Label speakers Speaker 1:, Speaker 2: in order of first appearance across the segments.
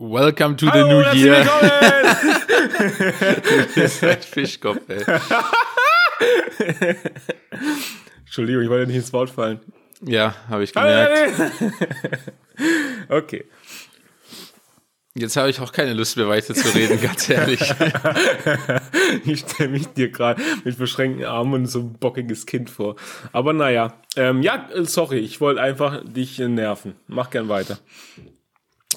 Speaker 1: Welcome to
Speaker 2: Hallo,
Speaker 1: the new year. Fischkopf, ey.
Speaker 2: Entschuldigung, ich wollte nicht ins Wort fallen.
Speaker 1: Ja, habe ich gemerkt.
Speaker 2: okay.
Speaker 1: Jetzt habe ich auch keine Lust mehr weiter zu reden, ganz ehrlich.
Speaker 2: Ich stelle mich dir gerade mit verschränkten Armen und so ein bockiges Kind vor. Aber naja, ähm, ja, sorry, ich wollte einfach dich nerven. Mach gern weiter.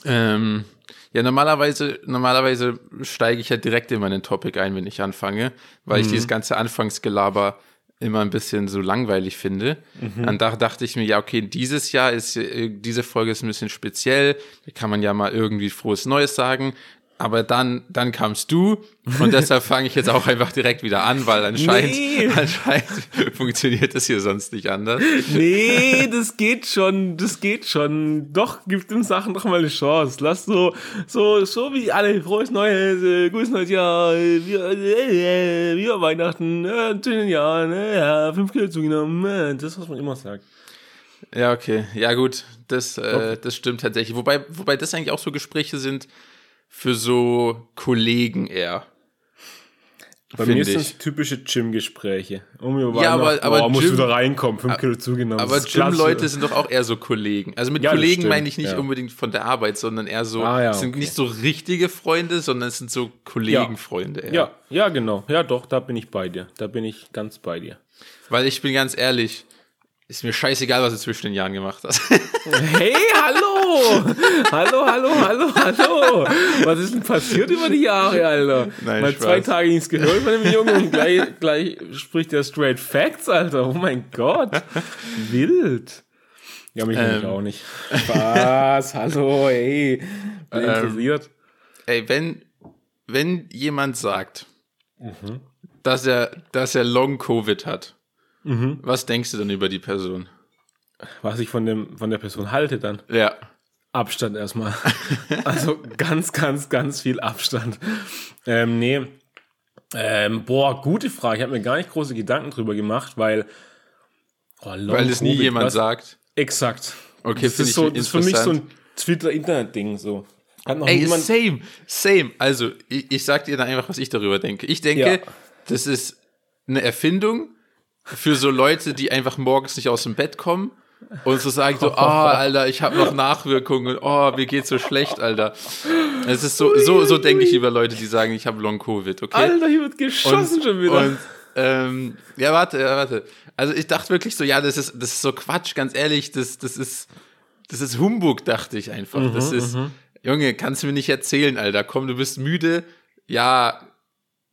Speaker 1: Ähm, ja, normalerweise, normalerweise steige ich ja direkt in meinen Topic ein, wenn ich anfange, weil ich dieses ganze Anfangsgelaber immer ein bisschen so langweilig finde. Dann da dachte ich mir, ja, okay, dieses Jahr ist, äh, diese Folge ist ein bisschen speziell, da kann man ja mal irgendwie frohes Neues sagen. Aber dann, dann kamst du und deshalb fange ich jetzt auch einfach direkt wieder an, weil anscheinend,
Speaker 2: Nee.
Speaker 1: anscheinend funktioniert das hier sonst nicht anders.
Speaker 2: Nee, das geht schon, das geht schon. Doch, gib den Sachen doch mal eine Chance. Lass so, so, so wie alle, frohes Neues, äh, gutes neues Jahr, äh, wir, äh, äh, wir Weihnachten, äh, schönen Jahr, äh, ja, fünf Kilo zugenommen, äh, das, was man immer sagt.
Speaker 1: Ja, okay. Ja, gut. Das, äh, das stimmt tatsächlich. Wobei, wobei das eigentlich auch so Gespräche sind für so Kollegen eher.
Speaker 2: Bei mir sind es typische Gym-Gespräche. Um
Speaker 1: Ja, aber-
Speaker 2: Weihnachten,
Speaker 1: aber
Speaker 2: boah, muss
Speaker 1: Gym-
Speaker 2: wieder reinkommen, fünf Kilo zugenommen.
Speaker 1: Aber. Gym-Leute sind doch auch eher so Kollegen. Also mit
Speaker 2: Ja,
Speaker 1: Kollegen meine ich nicht
Speaker 2: ja.
Speaker 1: unbedingt von der Arbeit, sondern eher so,
Speaker 2: Ah, ja,
Speaker 1: es sind
Speaker 2: okay.
Speaker 1: nicht so richtige Freunde, sondern es sind so Kollegenfreunde eher.
Speaker 2: Ja, ja, genau. Ja, doch, da bin ich bei dir. Da bin ich ganz bei dir.
Speaker 1: Weil ich bin ganz ehrlich, ist mir scheißegal, was du zwischen den Jahren gemacht hast.
Speaker 2: Hey, hallo! hallo, hallo, hallo, hallo! Was ist denn passiert über die Jahre, Alter?
Speaker 1: Nein,
Speaker 2: Mal
Speaker 1: Spaß.
Speaker 2: zwei Tage nichts gehört von dem Jungen und gleich, gleich spricht der Straight Facts, Alter. Oh mein Gott. Wild. Ja, mich
Speaker 1: Ähm.
Speaker 2: auch nicht. Spaß, hallo, ey. Bin
Speaker 1: Ähm.
Speaker 2: interessiert.
Speaker 1: Ey, wenn, wenn jemand sagt,
Speaker 2: Mhm.
Speaker 1: dass er, dass er Long-Covid hat,
Speaker 2: Mhm.
Speaker 1: was denkst du dann über die Person?
Speaker 2: Was ich von, dem, von der Person halte dann.
Speaker 1: Ja.
Speaker 2: Abstand erstmal. Also ganz, ganz, ganz viel Abstand. Ähm, nee. Ähm, boah, gute Frage. Ich habe mir gar nicht große Gedanken drüber gemacht, weil. Oh,
Speaker 1: Weil es nie jemand
Speaker 2: was?
Speaker 1: sagt.
Speaker 2: Exakt.
Speaker 1: Okay,
Speaker 2: das
Speaker 1: finde
Speaker 2: ist,
Speaker 1: ich
Speaker 2: so, das ist für mich so ein Twitter-Internet-Ding. So. Hat noch
Speaker 1: Ey,
Speaker 2: niemand.
Speaker 1: same, same. Also, ich, ich sag dir dann einfach, was ich darüber denke. Ich denke,
Speaker 2: Ja.
Speaker 1: das ist eine Erfindung für so Leute, die einfach morgens nicht aus dem Bett kommen und so sagen so, oh, Alter, ich habe noch Nachwirkungen, oh, mir geht's so schlecht, Alter. Es ist so, so, so denke ich über Leute, die sagen, ich habe Long Covid, okay?
Speaker 2: Alter, hier wird geschossen schon wieder.
Speaker 1: Und, ähm, ja, warte, ja, warte. Also ich dachte wirklich so, ja, das ist, das ist so Quatsch, ganz ehrlich, das, das ist, das ist Humbug, dachte ich einfach.
Speaker 2: Mhm,
Speaker 1: das ist, Junge, kannst du mir nicht erzählen, Alter. Komm, du bist müde, ja,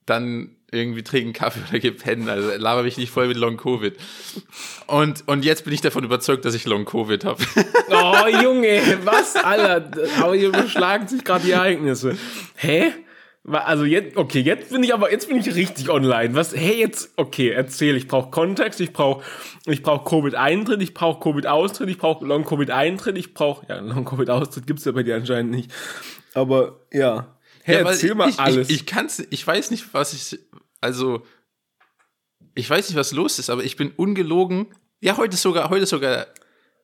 Speaker 1: dann irgendwie trinken Kaffee oder geh pennen. Also laber mich nicht voll mit Long Covid. Und, und jetzt bin ich davon überzeugt, dass ich Long Covid habe.
Speaker 2: Oh, Junge, was, Alter? Aber hier überschlagen sich gerade die Ereignisse. Hä? Also jetzt, okay, jetzt bin ich aber, jetzt bin ich richtig online. Was, hey, jetzt, okay, erzähl, ich brauche Kontext, ich brauche ich brauch Covid-Eintritt, ich brauche Covid-Austritt, ich brauche Long-Covid-Eintritt, ich brauche, ja, Long-Covid-Austritt gibt's ja bei dir anscheinend nicht. Aber, ja. Hey,
Speaker 1: Ja,
Speaker 2: erzähl mal
Speaker 1: ich,
Speaker 2: alles.
Speaker 1: Ich, ich kann's, ich weiß nicht, was ich, also, ich weiß nicht, was los ist, aber ich bin ungelogen. Ja, heute ist sogar, heute ist sogar,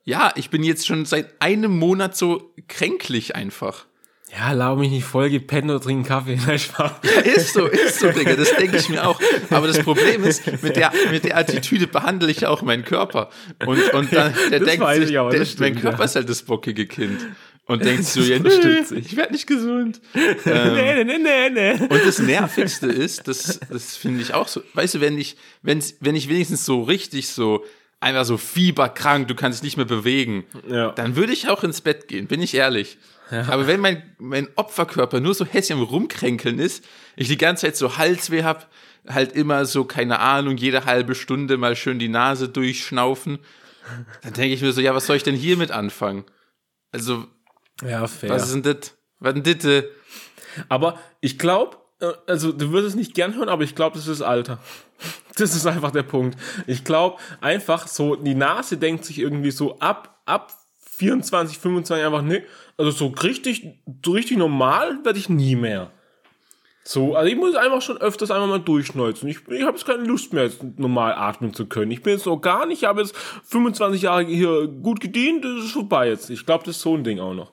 Speaker 1: ja, ich bin jetzt schon seit einem Monat so kränklich einfach.
Speaker 2: ja, lau mich nicht voll, geh pennen oder trinken Kaffee. Nein, Spaß.
Speaker 1: Ist so, ist so, Digga, das denke ich mir auch. Aber das Problem ist, mit der, mit der Attitüde behandle ich auch meinen Körper. Und, und dann, der
Speaker 2: Das
Speaker 1: denkt sich, der,
Speaker 2: stimmt,
Speaker 1: mein Körper
Speaker 2: ja.
Speaker 1: ist halt das bockige Kind. Und denkt so, ja,
Speaker 2: Das stimmt.
Speaker 1: ich werde nicht gesund.
Speaker 2: nee, nee, nee, nee, nee.
Speaker 1: Und das Nervigste ist, das, das finde ich auch so, weißt du, wenn ich, wenn, wenn ich wenigstens so richtig so, einfach so fieberkrank, du kannst dich nicht mehr bewegen,
Speaker 2: Ja.
Speaker 1: dann würde ich auch ins Bett gehen, bin ich ehrlich. Aber wenn mein, mein Opferkörper nur so hässlich am Rumkränkeln ist, ich die ganze Zeit so Halsweh hab, halt immer so, keine Ahnung, jede halbe Stunde mal schön die Nase durchschnaufen, dann denke ich mir so, ja, was soll ich denn hiermit anfangen? Also,
Speaker 2: Ja, fair.
Speaker 1: was ist denn das? Was denn das?
Speaker 2: Aber ich glaube, also du wirst es nicht gern hören, aber ich glaube, das ist Alter. Das ist einfach der Punkt. Ich glaube einfach so, die Nase denkt sich irgendwie so ab, ab 24, 25 einfach, nee, also so richtig, so richtig normal werde ich nie mehr. So, also ich muss einfach schon öfters einmal mal durchschneuzen. Ich, ich habe jetzt keine Lust mehr, jetzt normal atmen zu können. Ich bin jetzt Organ, ich habe jetzt 25 Jahre hier gut gedient, das ist vorbei jetzt. Ich glaube, das ist so ein Ding auch noch.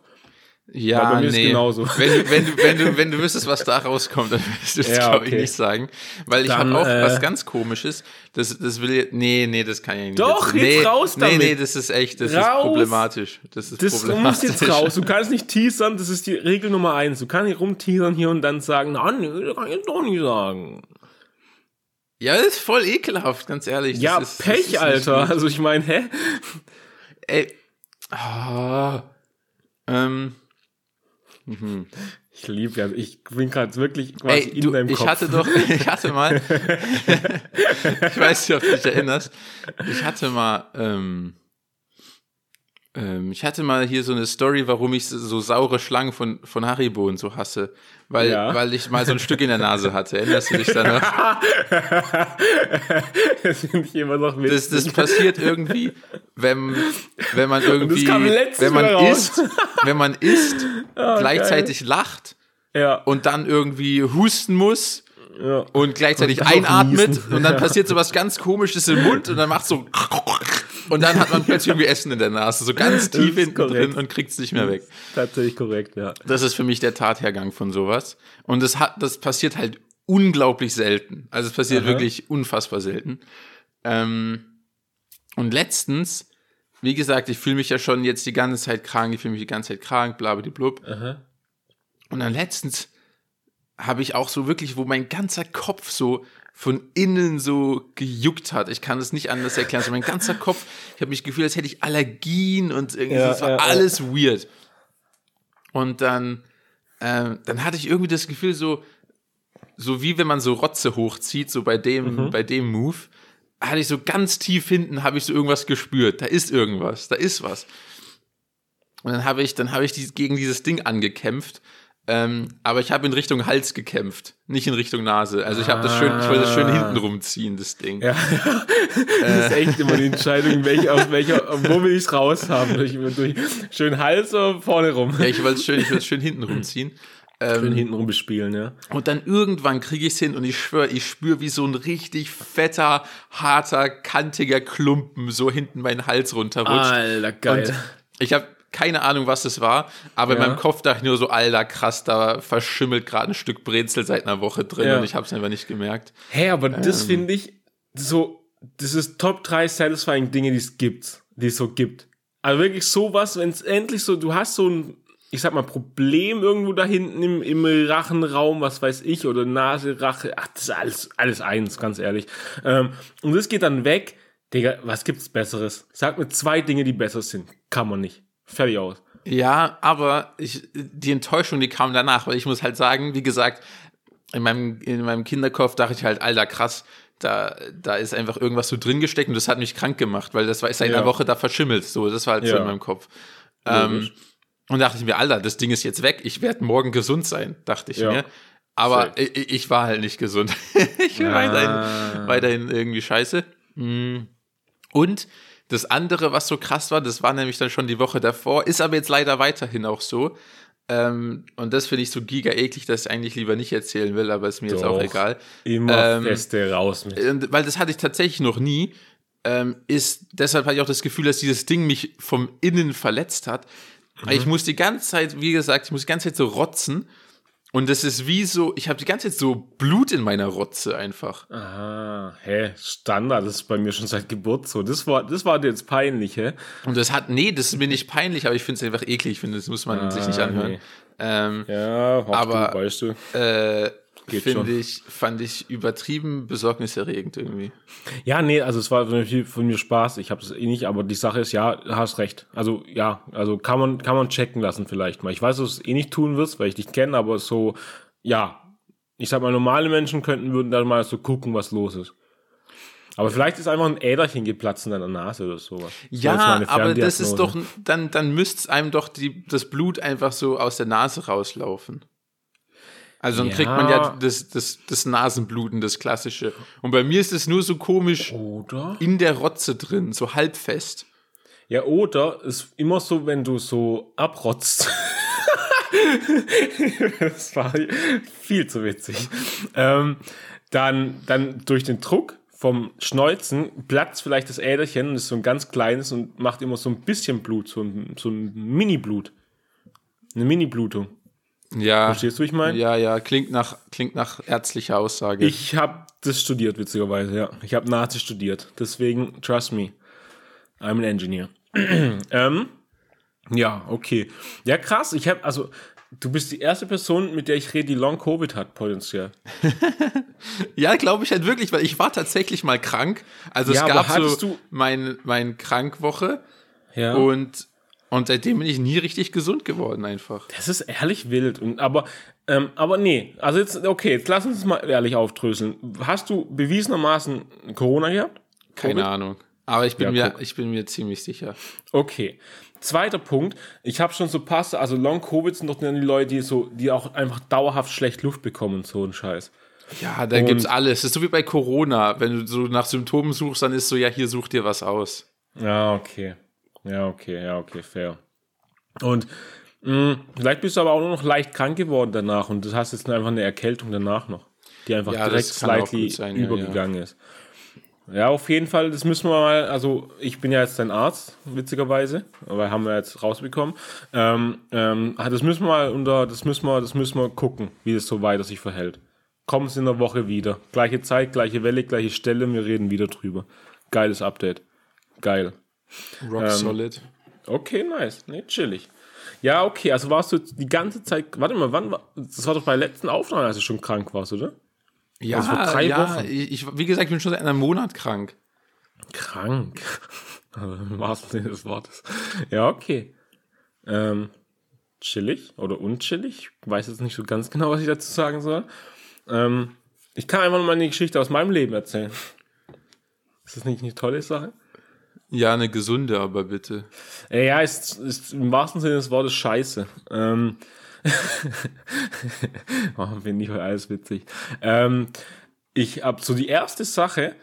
Speaker 1: Ja,
Speaker 2: Weil bei mir ist
Speaker 1: nee.
Speaker 2: genauso.
Speaker 1: Wenn du, wenn, du, wenn, du, wenn du wüsstest, was da rauskommt, dann würdest du es,
Speaker 2: Ja,
Speaker 1: glaube ich,
Speaker 2: okay.
Speaker 1: nicht sagen. Weil ich habe auch
Speaker 2: äh,
Speaker 1: was ganz komisches. Das, das will ich, nee, nee, das kann ich nicht.
Speaker 2: Doch,
Speaker 1: nee,
Speaker 2: jetzt raus
Speaker 1: Nee,
Speaker 2: damit.
Speaker 1: nee, das ist echt, das ist
Speaker 2: Raus.
Speaker 1: problematisch. Das ist
Speaker 2: Das du
Speaker 1: problematisch.
Speaker 2: musst jetzt raus. Du kannst nicht teasern, das ist die Regel Nummer eins. Du kannst nicht rumteasern hier und dann sagen, na, nee, das kann ich jetzt doch nicht sagen.
Speaker 1: Ja, das ist voll ekelhaft, ganz ehrlich. Das
Speaker 2: Ja,
Speaker 1: ist, ist
Speaker 2: Pech, Alter. Also ich meine, hä?
Speaker 1: Ey. Ah, ähm,
Speaker 2: Ich liebe ja, ich bin gerade wirklich quasi
Speaker 1: Ey,
Speaker 2: in
Speaker 1: du,
Speaker 2: deinem
Speaker 1: ich
Speaker 2: Kopf.
Speaker 1: hatte doch, ich hatte mal, ich weiß nicht, ob du dich erinnerst, ich hatte mal, ähm, ähm, ich hatte mal hier so eine Story, warum ich so, saure Schlangen von, von Haribo und so hasse, weil,
Speaker 2: Ja.
Speaker 1: weil ich mal so ein Stück in der Nase hatte. Erinnerst du dich da noch?
Speaker 2: das finde ich immer noch
Speaker 1: Das,
Speaker 2: witzig.
Speaker 1: das passiert irgendwie, wenn, wenn man irgendwie, wenn man isst, wenn man isst, gleichzeitig lacht
Speaker 2: ja,
Speaker 1: und dann irgendwie husten muss
Speaker 2: ja.
Speaker 1: und gleichzeitig
Speaker 2: Und
Speaker 1: einatmet und dann passiert so was ganz komisches im Mund und dann macht so und dann hat man plötzlich irgendwie Essen in der Nase, so ganz tief hinten
Speaker 2: korrekt.
Speaker 1: drin und kriegt es nicht mehr weg.
Speaker 2: Tatsächlich korrekt, ja.
Speaker 1: Das ist für mich der Tathergang von sowas und das hat das passiert halt unglaublich selten. Also es passiert
Speaker 2: Aha.
Speaker 1: wirklich unfassbar selten. Ähm, und letztens, wie gesagt, ich fühle mich ja schon jetzt die ganze Zeit krank, ich fühle mich die ganze Zeit krank, bla bla blub.
Speaker 2: Aha.
Speaker 1: Und dann letztens habe ich auch so wirklich, wo mein ganzer Kopf so von innen so gejuckt hat. Ich kann es nicht anders erklären. So mein ganzer Kopf, ich habe mich gefühlt, als hätte ich Allergien und irgendwie,
Speaker 2: Ja,
Speaker 1: das war
Speaker 2: ja, ja.
Speaker 1: alles weird. Und dann, ähm, dann hatte ich irgendwie das Gefühl, so, so wie wenn man so Rotze hochzieht, so bei dem,
Speaker 2: Mhm.
Speaker 1: bei dem Move, hatte ich so ganz tief hinten, habe ich so irgendwas gespürt. Da ist irgendwas, da ist was. Und dann habe ich, dann habe ich die, gegen dieses Ding angekämpft. Ähm, aber ich habe in Richtung Hals gekämpft, nicht in Richtung Nase. Also ich habe das schön, ich wollte das schön
Speaker 2: Ah.
Speaker 1: hinten rumziehen, das Ding.
Speaker 2: Ja, das ist echt immer die Entscheidung, welche, aus welcher, wo will ich es raus haben? Durch, durch schön Hals oder vorne rum?
Speaker 1: Ja, ich wollte es schön, ich wollte es schön hinten rumziehen.
Speaker 2: Schön
Speaker 1: Ähm,
Speaker 2: hinten rum bespielen, ja.
Speaker 1: und dann irgendwann kriege ich es hin und ich schwöre, ich spüre wie so ein richtig fetter, harter, kantiger Klumpen so hinten meinen Hals runterrutscht.
Speaker 2: Alter, geil.
Speaker 1: Und ich habe keine Ahnung, was das war, aber in
Speaker 2: Ja.
Speaker 1: meinem Kopf dachte ich nur so, alter, krass, da verschimmelt gerade ein Stück Brezel seit einer Woche drin
Speaker 2: Ja.
Speaker 1: und ich habe es einfach nicht gemerkt.
Speaker 2: Hä, aber
Speaker 1: Ähm.
Speaker 2: das finde ich so, das ist Top 3 satisfying Dinge, die es gibt, die es so gibt. Also wirklich sowas, wenn es endlich so, du hast so ein, ich sag mal, Problem irgendwo da hinten im, im Rachenraum, was weiß ich, oder Nase, Rache, ach, das ist alles, alles eins, ganz ehrlich. Ähm, und das geht dann weg. Digga, was gibt's Besseres? Sag mir zwei Dinge, die besser sind. Kann man nicht. Fertig aus.
Speaker 1: Ja, aber ich, die Enttäuschung, die kam danach, weil ich muss halt sagen, wie gesagt, in meinem, in meinem Kinderkopf dachte ich halt, alter, krass, da, da ist einfach irgendwas so drin gesteckt und das hat mich krank gemacht, weil das war ist seit
Speaker 2: Ja.
Speaker 1: einer Woche da verschimmelt. So, das war halt so
Speaker 2: Ja.
Speaker 1: in meinem Kopf. Ähm, und dachte ich mir, Alter, das Ding ist jetzt weg, ich werde morgen gesund sein, dachte ich
Speaker 2: Ja.
Speaker 1: mir. Aber ich, ich war halt nicht gesund. ich bin
Speaker 2: Ah.
Speaker 1: weiterhin, weiterhin irgendwie scheiße. Mm. Und das andere, was so krass war, das war nämlich dann schon die Woche davor, ist aber jetzt leider weiterhin auch so. Ähm, und das finde ich so giga eklig, dass ich eigentlich lieber nicht erzählen will, aber ist mir jetzt auch
Speaker 2: Doch.
Speaker 1: egal.
Speaker 2: Immer
Speaker 1: Ähm,
Speaker 2: feste raus mit.
Speaker 1: Und, weil das hatte ich tatsächlich noch nie. Ähm, ist, deshalb hatte ich auch das Gefühl, dass dieses Ding mich vom Innen verletzt hat. Weil Ich muss die ganze Zeit, wie gesagt, ich muss die ganze Zeit so rotzen. Und das ist wie so, ich habe die ganze Zeit so Blut in meiner Rotze einfach.
Speaker 2: Ah, hä, Standard, das ist bei mir schon seit Geburt so. Das war, das war dir jetzt peinlich, hä?
Speaker 1: Und das hat, nee, das ist mir nicht peinlich, aber ich finde es einfach eklig. Ich finde, das muss man sich nicht
Speaker 2: Ah,
Speaker 1: anhören.
Speaker 2: nee.
Speaker 1: Ähm,
Speaker 2: Ja,
Speaker 1: Aber-
Speaker 2: du, weißt du.
Speaker 1: äh, finde ich, fand ich übertrieben besorgniserregend irgendwie.
Speaker 2: Ja, nee, also es war von mir Spaß. Ich habe es eh nicht, aber die Sache ist, ja, du hast recht. Also ja, also kann man kann man checken lassen vielleicht mal. Ich weiß, dass du es eh nicht tun wirst, weil ich dich kenne, aber so, ja, ich sag mal, normale Menschen könnten würden dann mal so gucken, was los ist. Aber vielleicht ist einfach ein Äderchen geplatzt in deiner Nase oder sowas.
Speaker 1: Ja, aber das ist doch, dann, dann müsste es einem doch die, das Blut einfach so aus der Nase rauslaufen. Also dann
Speaker 2: Ja.
Speaker 1: kriegt man ja das, das, das Nasenbluten, das klassische. Und bei mir ist es nur so komisch
Speaker 2: Oder?
Speaker 1: in der Rotze drin, so halbfest.
Speaker 2: Ja, oder ist immer so, wenn du so abrotzt. das war viel zu witzig. Ähm, dann, dann durch den Druck vom Schneuzen platzt vielleicht das Äderchen und ist so ein ganz kleines und macht immer so ein bisschen Blut, so ein, so ein Mini-Blut. Eine Mini-Blutung.
Speaker 1: Ja.
Speaker 2: Verstehst du, wie ich meine?
Speaker 1: Ja, ja, klingt nach, klingt nach ärztlicher Aussage.
Speaker 2: Ich habe das studiert, witzigerweise, ja. Ich habe Nazi studiert. Deswegen, trust me, I'm an engineer. ähm, ja, okay. Ja, krass. Ich habe, also, du bist die erste Person, mit der ich rede, die Long Covid hat, potenziell.
Speaker 1: Ja, glaube ich halt wirklich, weil ich war tatsächlich mal krank. Also
Speaker 2: Ja,
Speaker 1: es gab so
Speaker 2: du-
Speaker 1: mein, mein Krankwoche
Speaker 2: Ja.
Speaker 1: und, und seitdem bin ich nie richtig gesund geworden einfach.
Speaker 2: Das ist ehrlich wild. Und, aber, ähm, aber nee, also jetzt, okay, jetzt lass uns mal ehrlich aufdröseln. Hast du bewiesenermaßen Corona gehabt?
Speaker 1: Keine
Speaker 2: Covid?
Speaker 1: Ahnung. Aber ich bin,
Speaker 2: Ja,
Speaker 1: mir,
Speaker 2: guck.
Speaker 1: ich bin mir ziemlich sicher.
Speaker 2: Okay. Zweiter Punkt, ich habe schon so Passe, also Long Covid sind doch dann die Leute, die so, die auch einfach dauerhaft schlecht Luft bekommen und so ein Scheiß.
Speaker 1: Ja, da gibt's alles. Das ist so wie bei Corona. Wenn du so nach Symptomen suchst, dann ist so, ja, hier such dir was aus.
Speaker 2: Ja, okay. Ja, okay, ja, okay, fair. Und mh, vielleicht bist du aber auch nur noch leicht krank geworden danach und du hast jetzt einfach eine Erkältung danach noch, die einfach
Speaker 1: Ja,
Speaker 2: direkt slightly
Speaker 1: sein, ja,
Speaker 2: übergegangen ist. Ja, auf jeden Fall, das müssen wir mal, also ich bin ja jetzt dein Arzt, witzigerweise, aber haben wir jetzt rausbekommen. Ähm, ähm, das müssen wir mal unter, das müssen wir, das müssen wir gucken, wie das so weiter sich verhält. Kommen Sie in der Woche wieder. Gleiche Zeit, gleiche Welle, gleiche Stelle, wir reden wieder drüber. Geiles Update. Geil.
Speaker 1: Rock solid.
Speaker 2: Okay, nice. Nee, chillig. Ja, okay, also warst du die ganze Zeit, warte mal, wann war, das war doch bei der letzten Aufnahme, als du schon krank warst, oder?
Speaker 1: Ja,
Speaker 2: also vor drei
Speaker 1: ja
Speaker 2: Wochen.
Speaker 1: Ich, wie gesagt, ich bin schon seit einem Monat krank.
Speaker 2: Krank. Also im wahrsten Sinne des Wortes. Ja, okay. Ähm, chillig oder unchillig. Ich weiß jetzt nicht so ganz genau, was ich dazu sagen soll. Ähm, ich kann einfach nur mal eine Geschichte aus meinem Leben erzählen. Ist das nicht eine tolle Sache?
Speaker 1: Ja, eine gesunde, aber bitte.
Speaker 2: Äh, Ja, ist, ist im wahrsten Sinne des Wortes scheiße. Ähm, oh, Finde ich heute alles witzig. Ähm, ich habe so die erste Sache,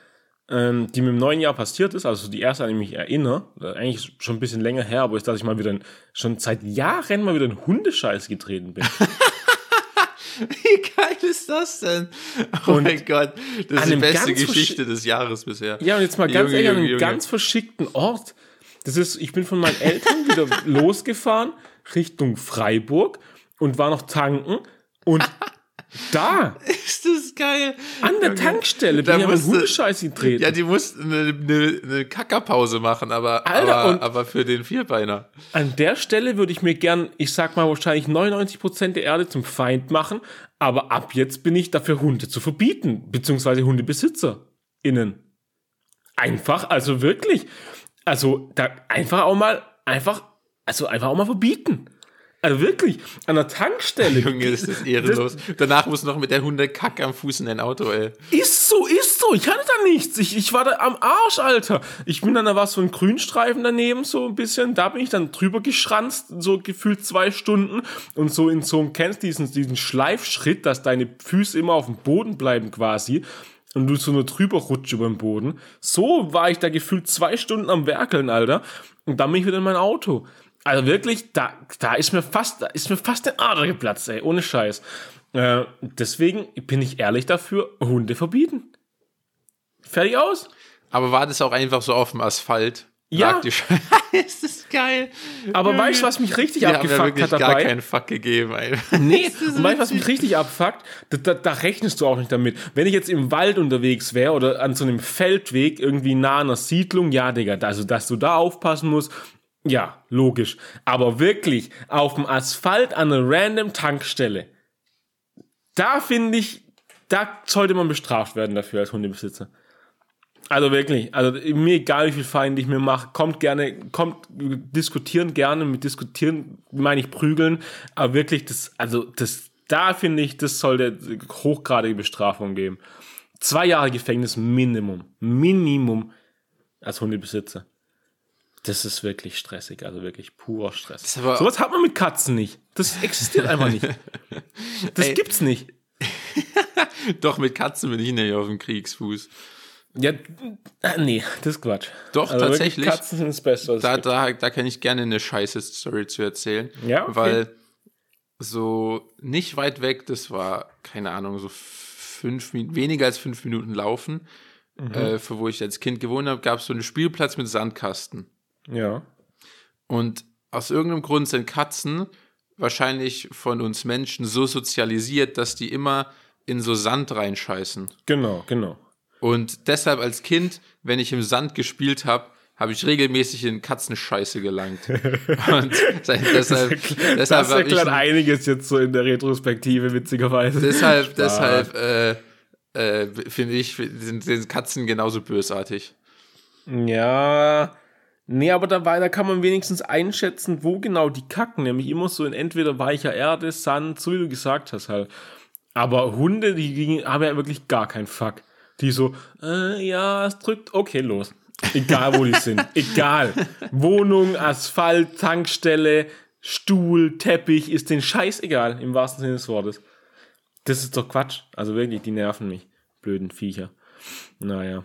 Speaker 2: ähm, die mir im neuen Jahr passiert ist, also die erste, an die ich mich erinnere, eigentlich schon ein bisschen länger her, aber ist, dass ich mal wieder, in, schon seit Jahren mal wieder in Hundescheiß getreten bin.
Speaker 1: Wie geil ist das denn? Oh
Speaker 2: Und
Speaker 1: mein Gott, das ist die beste Geschichte des Jahres bisher.
Speaker 2: Ja, und jetzt mal ganz
Speaker 1: Junge,
Speaker 2: ehrlich, an einem
Speaker 1: Junge.
Speaker 2: ganz verschickten Ort. Das ist, ich bin von meinen Eltern wieder losgefahren Richtung Freiburg und war noch tanken und da,
Speaker 1: Ist das geil?
Speaker 2: an der
Speaker 1: Junge.
Speaker 2: Tankstelle,
Speaker 1: Da
Speaker 2: in
Speaker 1: musste-
Speaker 2: Hundescheiß getreten.
Speaker 1: Ja, die mussten eine, eine, eine Kackerpause machen, aber,
Speaker 2: Alter,
Speaker 1: aber, aber für den Vierbeiner.
Speaker 2: An der Stelle würde ich mir gern, ich sag mal wahrscheinlich 99% der Erde zum Feind machen, aber ab jetzt bin ich dafür, Hunde zu verbieten, beziehungsweise HundebesitzerInnen. Einfach, also wirklich. Also, da einfach auch mal, einfach, also einfach auch mal verbieten. Also wirklich, an der Tankstelle.
Speaker 1: Junge, ist das ehrenlos. Danach musst du noch mit der Hundekacke am Fuß in dein Auto, ey.
Speaker 2: Ist so, ist so. Ich hatte da nichts. Ich, ich war da am Arsch, Alter. Ich bin dann, da war so ein Grünstreifen daneben, so ein bisschen. Da bin ich dann drüber geschranzt, so gefühlt zwei Stunden. Und so in so einem, kennst diesen, diesen Schleifschritt, dass deine Füße immer auf dem Boden bleiben quasi. Und du so nur drüber rutschst über den Boden. So war ich da gefühlt zwei Stunden am Werkeln, Alter. Und dann bin ich wieder in mein Auto. Also wirklich, da, da ist mir fast, da ist mir fast der Ader geplatzt, ey, ohne Scheiß. Äh, deswegen bin ich ehrlich dafür, Hunde verbieten. Fertig aus?
Speaker 1: Aber war das auch einfach so auf dem Asphalt?
Speaker 2: Ja.
Speaker 1: Ist das geil.
Speaker 2: Aber weißt du, was mich richtig
Speaker 1: Die haben ja
Speaker 2: abgefuckt
Speaker 1: wirklich
Speaker 2: hat
Speaker 1: gar
Speaker 2: dabei?
Speaker 1: keinen Fuck gegeben, ey.
Speaker 2: Nee, und weißt du, was mich richtig abfuckt? Da, da, da rechnest du auch nicht damit. Wenn ich jetzt im Wald unterwegs wäre oder an so einem Feldweg irgendwie nah einer Siedlung, ja, Digga, also dass du da aufpassen musst, ja, logisch. Aber wirklich, auf dem Asphalt an einer random Tankstelle, da finde ich, da sollte man bestraft werden dafür als Hundebesitzer. Also wirklich, also mir egal, wie viel Feind ich mir mache, kommt gerne, kommt diskutieren gerne, mit diskutieren meine ich prügeln, aber wirklich das, also das, da finde ich, das sollte hochgradige Bestrafung geben. Zwei Jahre Gefängnis Minimum, Minimum als Hundebesitzer. Das ist wirklich stressig, also wirklich purer Stress. Sowas hat man mit Katzen nicht. Das existiert einfach nicht. Das
Speaker 1: Ey.
Speaker 2: gibt's nicht.
Speaker 1: Doch, mit Katzen bin ich nicht auf dem Kriegsfuß.
Speaker 2: Ja, äh, nee, das ist Quatsch.
Speaker 1: Doch,
Speaker 2: Also
Speaker 1: tatsächlich.
Speaker 2: Katzen sind das Beste.
Speaker 1: Da, da, da kann ich gerne eine scheiße Story zu erzählen.
Speaker 2: Ja, okay.
Speaker 1: Weil so nicht weit weg, das war, keine Ahnung, so fünf weniger als fünf Minuten laufen,
Speaker 2: Mhm.
Speaker 1: äh, für wo ich als Kind gewohnt habe, gab es so einen Spielplatz mit Sandkasten.
Speaker 2: Ja.
Speaker 1: Und aus irgendeinem Grund sind Katzen wahrscheinlich von uns Menschen so sozialisiert, dass die immer in so Sand reinscheißen.
Speaker 2: Genau, genau.
Speaker 1: Und deshalb als Kind, wenn ich im Sand gespielt habe, habe ich regelmäßig in Katzenscheiße gelangt. Und deshalb,
Speaker 2: deshalb das erklärt ich, einiges jetzt so in der Retrospektive, witzigerweise.
Speaker 1: Deshalb, deshalb äh, äh, finde ich, sind, sind Katzen genauso bösartig.
Speaker 2: Ja, Nee, aber da, da kann man wenigstens einschätzen, wo genau die kacken. Nämlich immer so in entweder weicher Erde, Sand, so wie du gesagt hast halt. Aber Hunde, die, die haben ja wirklich gar keinen Fuck. Die so, äh, ja, es drückt, okay, los. Egal, wo die sind. Egal. Wohnung, Asphalt, Tankstelle, Stuhl, Teppich, ist den Scheiß egal, im wahrsten Sinne des Wortes. Das ist doch Quatsch. Also wirklich, die nerven mich. Blöden Viecher. Naja.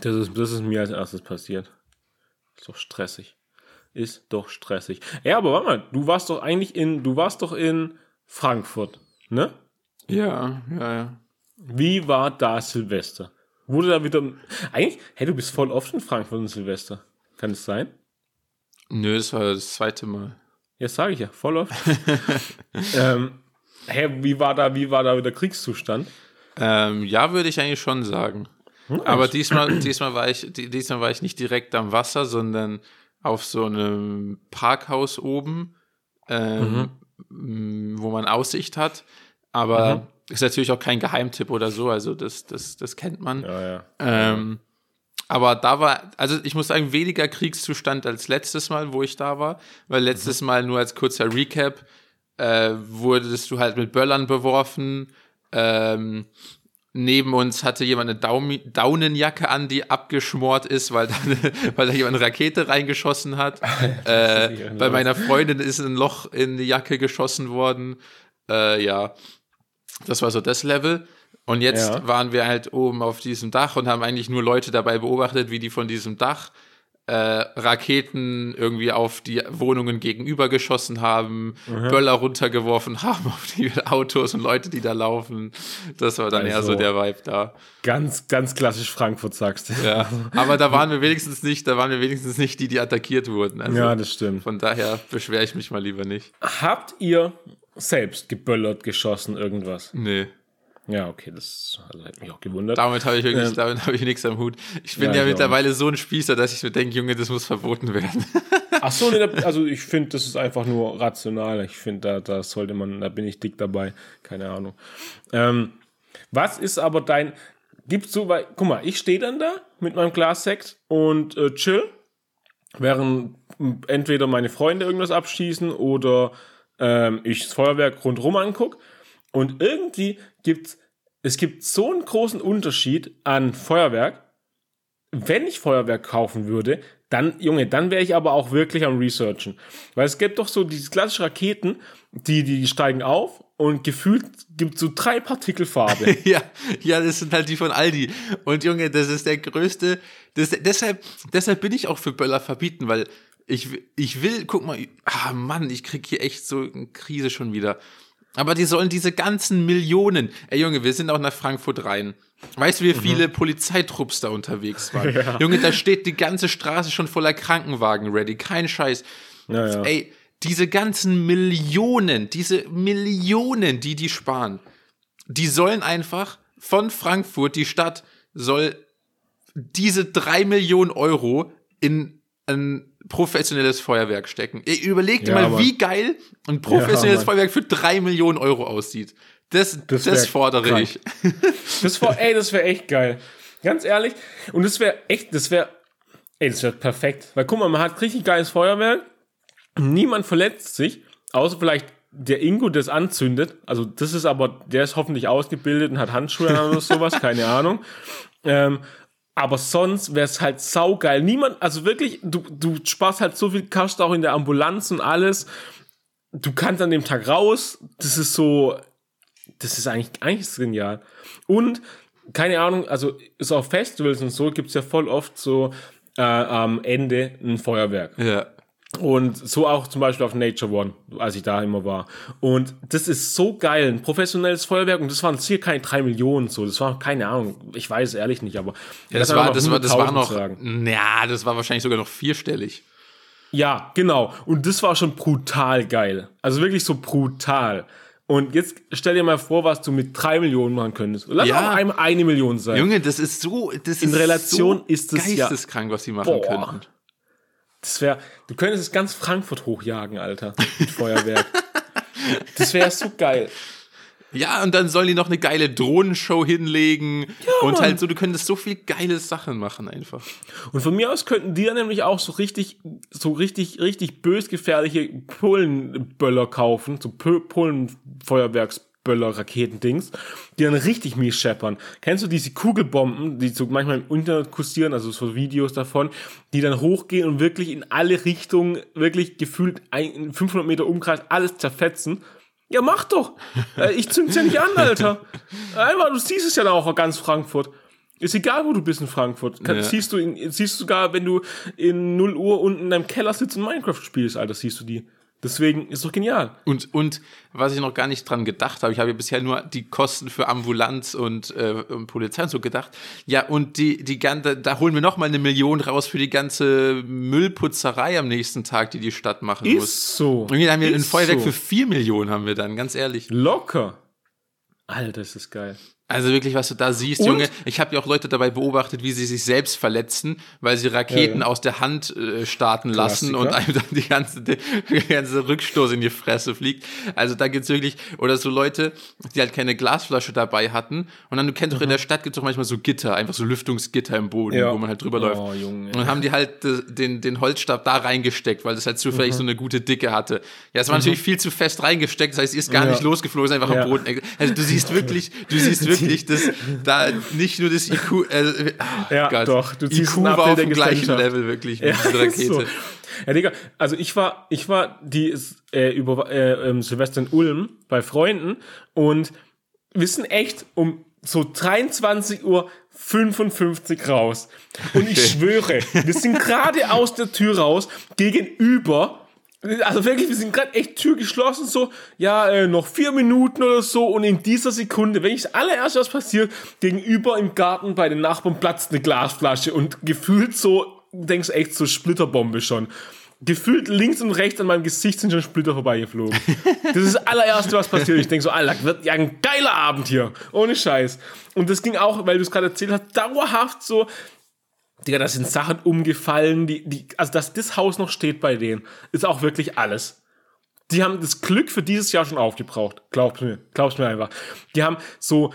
Speaker 2: Das ist, das ist mir als erstes passiert. Ist doch stressig. Ist doch stressig. Ja, aber warte mal, du warst doch eigentlich in, du warst doch in Frankfurt, ne?
Speaker 1: Ja, ja, ja.
Speaker 2: Wie war da Silvester? Wurde da wieder. Eigentlich, hey, du bist voll oft in Frankfurt und Silvester. Kann es sein?
Speaker 1: Nö, das war das zweite Mal.
Speaker 2: Ja, sage ich ja, voll oft. ähm, hey, wie war da, wie war da wieder Kriegszustand?
Speaker 1: Ähm, ja, würde ich eigentlich schon sagen. Hm, Aber diesmal, diesmal, war ich, diesmal war ich nicht direkt am Wasser, sondern auf so einem Parkhaus oben, ähm, mhm. wo man Aussicht hat. Aber mhm. ist natürlich auch kein Geheimtipp oder so, also das, das, das kennt man.
Speaker 2: Ja, ja.
Speaker 1: Ähm, aber da war, also ich muss sagen, weniger Kriegszustand als letztes Mal, wo ich da war, weil letztes mhm. Mal nur als kurzer Recap äh, wurdest du halt mit Böllern beworfen. Ähm, Neben uns hatte jemand eine Daumi Daunenjacke an, die abgeschmort ist, weil da, weil da jemand eine Rakete reingeschossen hat. äh, bei meiner Freundin ist ein Loch in die Jacke geschossen worden. Äh, ja, das war so das Level. Und jetzt ja. waren wir halt oben auf diesem Dach und haben eigentlich nur Leute dabei beobachtet, wie die von diesem Dach äh, Raketen irgendwie auf die Wohnungen gegenüber geschossen haben, mhm. Böller runtergeworfen haben auf die Autos und Leute, die da laufen. Das war dann also, eher so der Vibe da.
Speaker 2: Ganz, ganz klassisch Frankfurt, sagst du.
Speaker 1: Ja, aber da waren wir wenigstens nicht, da waren wir wenigstens nicht die, die attackiert wurden.
Speaker 2: Also ja, das stimmt.
Speaker 1: Von daher beschwere ich mich mal lieber nicht.
Speaker 2: Habt ihr selbst geböllert, geschossen, irgendwas?
Speaker 1: Nee.
Speaker 2: Ja, okay, das also, hat mich auch gewundert.
Speaker 1: Damit habe ich wirklich, ähm, damit habe ich nichts am Hut. Ich bin ja, ja mittlerweile so ein Spießer, dass ich mir denke, Junge, das muss verboten werden.
Speaker 2: Ach so, nee, also ich finde, das ist einfach nur rational. Ich finde, da, da sollte man, da bin ich dick dabei. Keine Ahnung. Ähm, was ist aber dein, gibt's so, weil, guck mal, ich stehe dann da mit meinem Glas Sekt und äh, chill, während entweder meine Freunde irgendwas abschießen oder ähm, ich das Feuerwerk rundherum angucke. Und irgendwie gibt's es gibt so einen großen Unterschied an Feuerwerk. Wenn ich Feuerwerk kaufen würde, dann, Junge, dann wäre ich aber auch wirklich am Researchen. Weil es gibt doch so diese klassischen Raketen, die, die steigen auf und gefühlt gibt so drei Partikelfarbe.
Speaker 1: ja, ja, das sind halt die von Aldi. Und Junge, das ist der größte, das, deshalb, deshalb bin ich auch für Böller verbieten, weil ich, ich will, guck mal, ah Mann, ich krieg hier echt so eine Krise schon wieder. Aber die sollen diese ganzen Millionen. Ey Junge, wir sind auch nach Frankfurt rein. Weißt du, wie mhm. viele mhm. Polizeitrupps da unterwegs waren? Ja. Junge, da steht die ganze Straße schon voller Krankenwagen ready. Kein Scheiß. Ja, ja. Ey, diese ganzen Millionen, diese Millionen, die die sparen, die sollen einfach von Frankfurt, die Stadt soll diese drei Millionen Euro in ein professionelles Feuerwerk stecken. Ihr überlegt ja, mal, wie geil ein professionelles ja, Feuerwerk für drei Millionen Euro aussieht. Das, das, das fordere krank. ich.
Speaker 2: Das war, ey, das wäre echt geil. Ganz ehrlich. Und das wäre echt, das wäre, ey, das wäre perfekt. Weil guck mal, man hat richtig geiles Feuerwerk. Niemand verletzt sich, außer vielleicht der Ingo, das anzündet. Also das ist aber, der ist hoffentlich ausgebildet und hat Handschuhe oder sowas, keine Ahnung. Ähm, aber sonst wäre es halt saugeil. Niemand, also wirklich, du, du sparst halt so viel Kasten auch in der Ambulanz und alles. Du kannst an dem Tag raus. Das ist so, das ist eigentlich, eigentlich ist genial. Und, keine Ahnung, also so auf Festivals und so gibt es ja voll oft so äh, am Ende ein Feuerwerk.
Speaker 1: Ja.
Speaker 2: Und so auch zum Beispiel auf Nature One, als ich da immer war. Und das ist so geil, ein professionelles Feuerwerk. Und das waren hier keine drei Millionen so. Das war keine Ahnung. Ich weiß ehrlich nicht, aber
Speaker 1: ja, das, war, das war, das war noch. Sagen. Ja, das war wahrscheinlich sogar noch vierstellig.
Speaker 2: Ja, genau. Und das war schon brutal geil. Also wirklich so brutal. Und jetzt stell dir mal vor, was du mit drei Millionen machen könntest. Lass
Speaker 1: Ja.
Speaker 2: auch einem eine Million sein.
Speaker 1: Junge, das ist so, das
Speaker 2: In
Speaker 1: ist
Speaker 2: Relation
Speaker 1: so
Speaker 2: ist es ja-
Speaker 1: geisteskrank, was sie machen
Speaker 2: Boah.
Speaker 1: könnten.
Speaker 2: Das wäre, du könntest es ganz Frankfurt hochjagen, Alter, mit Feuerwerk. das wäre so geil.
Speaker 1: Ja, und dann sollen die noch eine geile Drohnenshow hinlegen und
Speaker 2: Mann.
Speaker 1: halt so, du könntest so viel geile Sachen machen einfach.
Speaker 2: Und von mir aus könnten die dann nämlich auch so richtig, so richtig, richtig bösgefährliche Polenböller kaufen, so Pö- Polenfeuerwerksböller, Raketendings, die dann richtig mies scheppern. Kennst du diese Kugelbomben, die so manchmal im Internet kursieren, also so Videos davon, die dann hochgehen und wirklich in alle Richtungen, wirklich gefühlt ein, 500 Meter Umkreis alles zerfetzen? Ja, mach doch. Äh, Ich zünd's ja nicht an, Alter. Einmal, du siehst es ja dann auch ganz Frankfurt. Ist egal, wo du bist in Frankfurt. Kann,
Speaker 1: Ja.
Speaker 2: Siehst du, in, siehst du sogar, wenn du in 0 Uhr unten in deinem Keller sitzt und Minecraft spielst, Alter, siehst du die. Deswegen ist doch genial.
Speaker 1: Und, und was ich noch gar nicht dran gedacht habe, ich habe ja bisher nur die Kosten für Ambulanz und, äh, und Polizei und so gedacht. Ja, und die, die ganze, da holen wir noch mal eine Million raus für die ganze Müllputzerei am nächsten Tag, die die Stadt machen muss.
Speaker 2: Ist so.
Speaker 1: Und dann haben wir ein
Speaker 2: Ist
Speaker 1: Feuerwerk
Speaker 2: so.
Speaker 1: für vier Millionen haben wir dann, ganz ehrlich.
Speaker 2: Locker. Alter, ist das geil.
Speaker 1: Also wirklich, was du da siehst,
Speaker 2: Und?
Speaker 1: Junge. Ich habe ja auch Leute dabei beobachtet, wie sie sich selbst verletzen, weil sie Raketen
Speaker 2: Ja, ja.
Speaker 1: aus der Hand äh, starten lassen und einem dann die ganze, die ganze Rückstoß in die Fresse fliegt. Also da gibt's wirklich, oder so Leute, die halt keine Glasflasche dabei hatten. Und dann, du kennst doch in der Stadt gibt's doch manchmal so Gitter, einfach so Lüftungsgitter im Boden,
Speaker 2: Ja.
Speaker 1: wo man halt drüber läuft.
Speaker 2: Oh, Junge.
Speaker 1: Und dann haben die halt äh, den, den Holzstab da reingesteckt, weil das halt
Speaker 2: Mhm.
Speaker 1: zufällig so eine gute Dicke hatte. Ja, es war natürlich viel zu fest reingesteckt, das heißt, sie ist gar
Speaker 2: Ja.
Speaker 1: nicht losgeflogen, ist einfach
Speaker 2: Ja.
Speaker 1: am Boden. Also du siehst wirklich, du siehst wirklich, dass da nicht nur das IQ, äh, oh
Speaker 2: Ja,
Speaker 1: Gott,
Speaker 2: doch, du ziehst
Speaker 1: IQ war auf dem gleichen. Level wirklich mit
Speaker 2: Ja,
Speaker 1: dieser Rakete.
Speaker 2: so. Ja, Digga, also ich war, ich war die äh, über äh, ähm, Silvester in Ulm bei Freunden und wir sind echt um so 23 Uhr 55 raus. Und ich schwöre, wir sind gerade aus der Tür raus, gegenüber also wirklich, wir sind gerade echt Tür geschlossen, so, ja, äh, noch vier Minuten oder so und in dieser Sekunde, wenn ich das allererste, was passiert, gegenüber im Garten bei den Nachbarn platzt eine Glasflasche und gefühlt so, denkst echt so Splitterbombe schon. Gefühlt links und rechts an meinem Gesicht sind schon Splitter vorbeigeflogen. Das ist das allererste, was passiert. Ich denk so, Alter, wird ja ein geiler Abend hier. Ohne Scheiß. Und das ging auch, weil du es gerade erzählt hast, dauerhaft so, Digga, da sind Sachen umgefallen, die, die, also dass das Haus noch steht bei denen, ist auch wirklich alles. Die haben das Glück für dieses Jahr schon aufgebraucht. Glaub's mir, glaub's mir einfach. Die haben so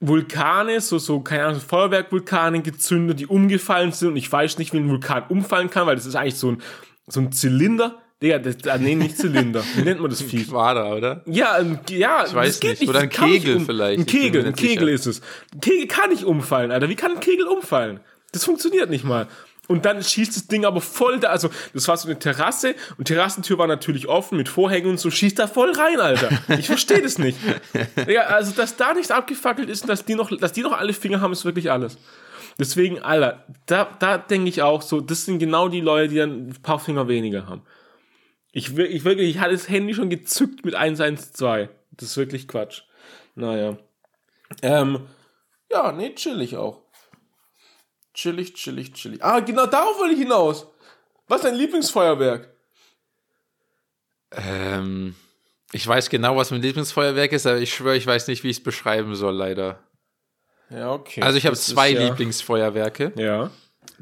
Speaker 2: Vulkane, so, so, keine Ahnung, Feuerwerkvulkane gezündet, die umgefallen sind und ich weiß nicht, wie ein Vulkan umfallen kann, weil das ist eigentlich so ein, so ein Zylinder. Digga, das, ah, nee, nicht Zylinder. Wie nennt man das Vieh?
Speaker 1: Quader, oder?
Speaker 2: Ja, ein, ja, ich
Speaker 1: weiß nicht. Oder ein Kegel vielleicht.
Speaker 2: Ein Kegel, ein
Speaker 1: nicht sicher.
Speaker 2: Kegel ist es. Ein Kegel kann nicht umfallen, Alter. Wie kann ein Kegel umfallen? Das funktioniert nicht mal. Und dann schießt das Ding aber voll da, also das war so eine Terrasse und Terrassentür war natürlich offen mit Vorhängen und so, schießt da voll rein, Alter. Ich verstehe das nicht. Ja, also dass da nichts abgefackelt ist und dass die noch, dass die noch alle Finger haben, ist wirklich alles. Deswegen, Alter, da, da denke ich auch so, das sind genau die Leute, die dann ein paar Finger weniger haben. Ich, ich wirklich, ich hatte das Handy schon gezückt mit 112. Das ist wirklich Quatsch. Naja. Ähm, ja, nee, chillig auch. Chillig, chillig, chillig. Ah, genau darauf wollte ich hinaus. Was ist dein Lieblingsfeuerwerk?
Speaker 1: Ähm, ich weiß genau, was mein Lieblingsfeuerwerk ist, aber ich schwöre, ich weiß nicht, wie ich es beschreiben soll, leider.
Speaker 2: Ja, okay.
Speaker 1: Also ich habe
Speaker 2: ist
Speaker 1: zwei
Speaker 2: ja,
Speaker 1: Lieblingsfeuerwerke.
Speaker 2: Ja.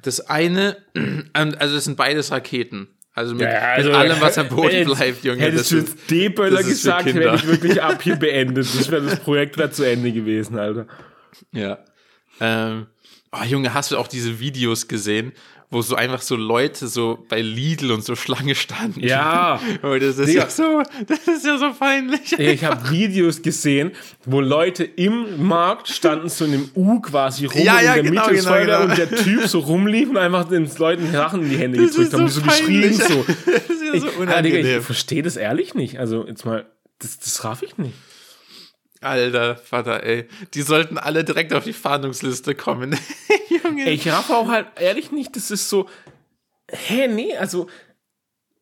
Speaker 1: Das eine, also das sind beides Raketen. Also mit,
Speaker 2: Ja, also,
Speaker 1: mit allem, was am Boden
Speaker 2: hättest-
Speaker 1: bleibt, Junge.
Speaker 2: Hättest du
Speaker 1: das
Speaker 2: jetzt D-Böller gesagt, hätte ich wirklich ab hier beendet. Das wäre das Projekt wäre zu Ende gewesen, Alter.
Speaker 1: Ja. Ähm, oh, Junge, hast du auch diese Videos gesehen, wo so einfach so Leute so bei Lidl und so Schlange standen?
Speaker 2: Ja.
Speaker 1: Oh, das ist
Speaker 2: Digga.
Speaker 1: ja so, das ist ja so peinlich.
Speaker 2: Ich habe Videos gesehen, wo Leute im Markt standen, so in einem U quasi rum
Speaker 1: Ja,
Speaker 2: und
Speaker 1: ja,
Speaker 2: in der
Speaker 1: genau,
Speaker 2: Mitte
Speaker 1: genau, genau.
Speaker 2: und der Typ so rumlief und einfach den Leuten Sachen in die Hände
Speaker 1: Das
Speaker 2: gedrückt haben,
Speaker 1: so
Speaker 2: so geschrien so.
Speaker 1: Das ist ja
Speaker 2: Ich,
Speaker 1: so
Speaker 2: Digga,
Speaker 1: unangenehm.
Speaker 2: ich verstehe das ehrlich nicht. Also jetzt mal, das, das raff ich nicht.
Speaker 1: Alter Vater, ey. Die sollten alle direkt auf die Fahndungsliste kommen. Junge.
Speaker 2: Ich raff auch halt ehrlich nicht, das ist so, hä, nee, also,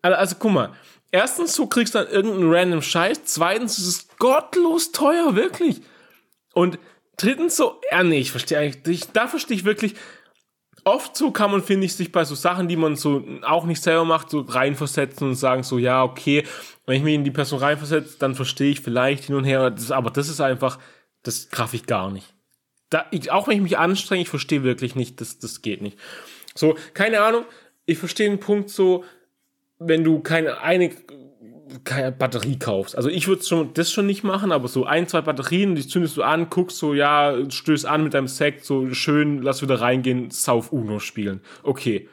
Speaker 2: also, also guck mal, erstens, du kriegst dann irgendeinen random Scheiß, zweitens, es ist gottlos teuer, wirklich. Und drittens so, ja, nee, ich verstehe eigentlich, ich, da verstehe ich wirklich, oft so kann man, finde ich, sich bei so Sachen, die man so auch nicht selber macht, so reinversetzen und sagen so, ja, okay, wenn ich mich in die Person reinversetze, dann verstehe ich vielleicht hin und her, das, aber das ist einfach, das graff ich gar nicht. Da, ich, auch wenn ich mich anstrenge, ich verstehe wirklich nicht, das, das geht nicht. So, keine Ahnung, ich verstehe den Punkt so, wenn du keine eine keine Batterie kaufst. Also ich würde schon das schon nicht machen, aber so ein, zwei Batterien, die zündest du an, guckst so, ja, stößt an mit deinem Sekt, so schön, lass wieder reingehen, Sauf Uno spielen. Okay.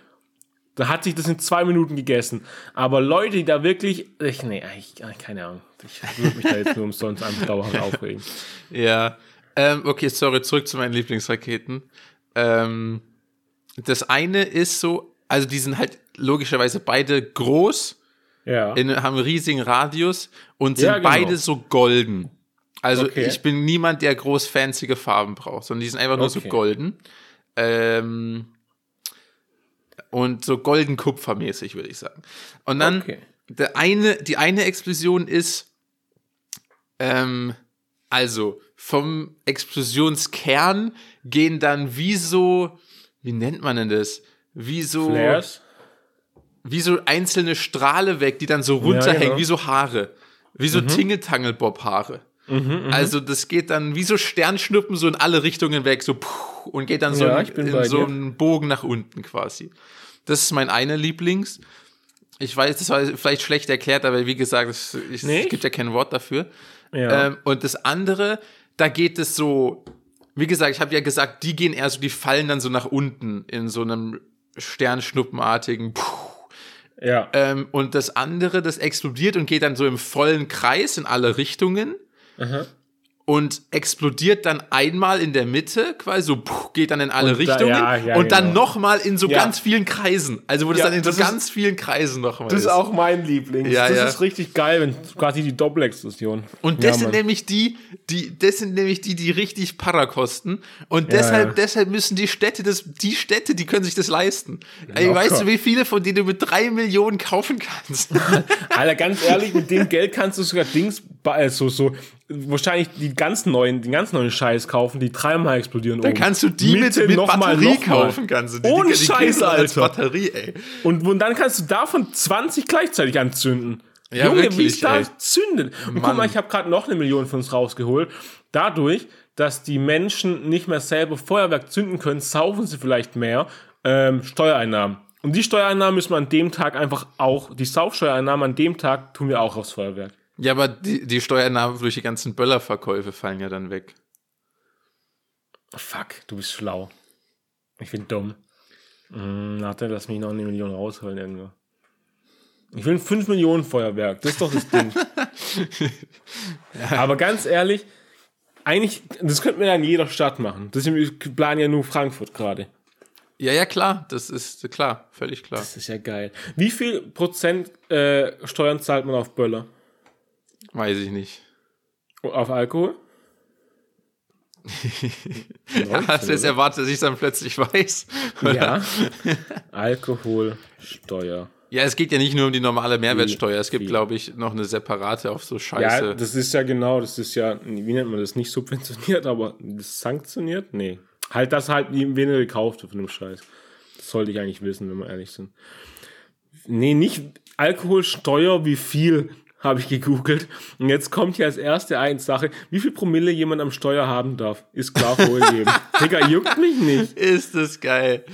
Speaker 2: Da hat sich das in zwei Minuten gegessen. Aber Leute, die da wirklich, ich, nee, ich, keine Ahnung. Ich würde mich da jetzt nur umsonst einfach dauerhaft aufregen.
Speaker 1: Ja. Ähm, okay, sorry, zurück zu meinen Lieblingsraketen. Ähm, das eine ist so, also die sind halt logischerweise beide groß
Speaker 2: Ja.
Speaker 1: in, haben einen riesigen Radius und sind
Speaker 2: Ja, genau.
Speaker 1: beide so golden. Also
Speaker 2: Okay.
Speaker 1: ich bin niemand, der groß fancy Farben braucht, sondern die sind einfach nur so
Speaker 2: Okay.
Speaker 1: golden. Ähm, und so golden kupfermäßig, würde ich sagen. Und dann
Speaker 2: Okay.
Speaker 1: der eine, die eine Explosion ist, ähm, also vom Explosionskern gehen dann wie so, wie nennt man denn das? Wie so
Speaker 2: Flares.
Speaker 1: Wie so einzelne Strahle weg, die dann so runterhängen,
Speaker 2: genau. Mhm.
Speaker 1: wie so Haare. Wie so Tingeltangelbob-Haare. Also das geht dann wie so Sternschnuppen so in alle Richtungen weg, so puh, und geht dann so
Speaker 2: Ja,
Speaker 1: in, in so einen Bogen nach unten quasi. Das ist mein einer Lieblings. Ich weiß, das war vielleicht schlecht erklärt, aber wie gesagt, es, es gibt ja kein Wort dafür.
Speaker 2: Ja.
Speaker 1: Ähm, und das andere, da geht es so, wie gesagt, ich habe ja gesagt, die gehen eher so, die fallen dann so nach unten in so einem Sternschnuppenartigen. Puh,
Speaker 2: ja.
Speaker 1: ähm, und das andere, das explodiert und geht dann so im vollen Kreis in alle Richtungen
Speaker 2: Aha.
Speaker 1: Und explodiert dann einmal in der Mitte, quasi so puh, geht dann in alle
Speaker 2: Und da-
Speaker 1: Richtungen
Speaker 2: ja, ja,
Speaker 1: und dann
Speaker 2: genau.
Speaker 1: nochmal in so
Speaker 2: Ja.
Speaker 1: ganz vielen Kreisen. Also wo das dann in so
Speaker 2: ist-
Speaker 1: ganz vielen Kreisen nochmal
Speaker 2: Das
Speaker 1: ist.
Speaker 2: ist auch mein Liebling.
Speaker 1: Ja,
Speaker 2: das ist richtig geil, wenn quasi die Doppelexplosion.
Speaker 1: Und das sind nämlich die, die, das sind nämlich die, die richtig Para kosten. Und deshalb, deshalb müssen die Städte das, die Städte, die können sich das leisten. Ey, weißt du, wie viele von denen du mit drei Millionen kaufen kannst?
Speaker 2: Alter, ganz ehrlich, mit dem Geld kannst du sogar Dings, äh, so, wahrscheinlich die ganz neuen, den ganz neuen Scheiß kaufen, die dreimal explodieren
Speaker 1: Dann
Speaker 2: oben.
Speaker 1: kannst du die mit, mit
Speaker 2: noch mal,
Speaker 1: Batterie
Speaker 2: noch
Speaker 1: kaufen, kannst du die.
Speaker 2: Ohne
Speaker 1: die, die
Speaker 2: Scheiß, Alter.
Speaker 1: Batterie, ey.
Speaker 2: Und, und dann kannst du davon 20 gleichzeitig anzünden.
Speaker 1: Ja,
Speaker 2: Junge, wie
Speaker 1: wirklich,
Speaker 2: es da
Speaker 1: ey.
Speaker 2: zündet. Und guck mal, ich habe gerade noch eine Million von uns rausgeholt. Dadurch, dass die Menschen nicht mehr selber Feuerwerk zünden können, saufen sie vielleicht mehr ähm, Steuereinnahmen. Und die Steuereinnahmen müssen wir an dem Tag einfach auch, die Saufsteuereinnahmen an dem Tag tun wir auch aufs Feuerwerk.
Speaker 1: Ja, aber die, die Steuernahmen durch die ganzen Böllerverkäufe fallen ja dann weg.
Speaker 2: Fuck, du bist schlau. Ich bin dumm. Hm, warte, lass mich noch eine Million rausholen irgendwo. Ich will ein 5 Millionen Feuerwerk. Das ist doch das Ding. Aber ganz ehrlich, eigentlich, das könnten wir ja in jeder Stadt machen. Das planen ja nur Frankfurt gerade.
Speaker 1: Ja, ja, klar, das ist klar, völlig klar.
Speaker 2: Das ist ja geil. Wie viel Prozent äh, Steuern zahlt man auf Böller?
Speaker 1: Weiß ich nicht.
Speaker 2: Auf Alkohol?
Speaker 1: Hast du jetzt erwartet, dass ich dann plötzlich weiß?
Speaker 2: Ja. Alkoholsteuer.
Speaker 1: Ja, es geht ja nicht nur um die normale Mehrwertsteuer. Es gibt, glaube ich, noch eine separate auf so
Speaker 2: Ja,
Speaker 1: Scheiße.
Speaker 2: das ist ja genau, das ist ja, wie nennt man das? Nicht subventioniert, aber das sanktioniert? Nee. Halt, das halt weniger gekauft von dem Scheiß. Das sollte ich eigentlich wissen, wenn wir ehrlich sind. Nee, nicht Alkoholsteuer, wie viel habe ich gegoogelt. Und jetzt kommt hier als erste eine Sache, wie viel Promille jemand am Steuer haben darf. Ist klar vorgegeben. Digga, juckt mich nicht.
Speaker 1: ist das geil.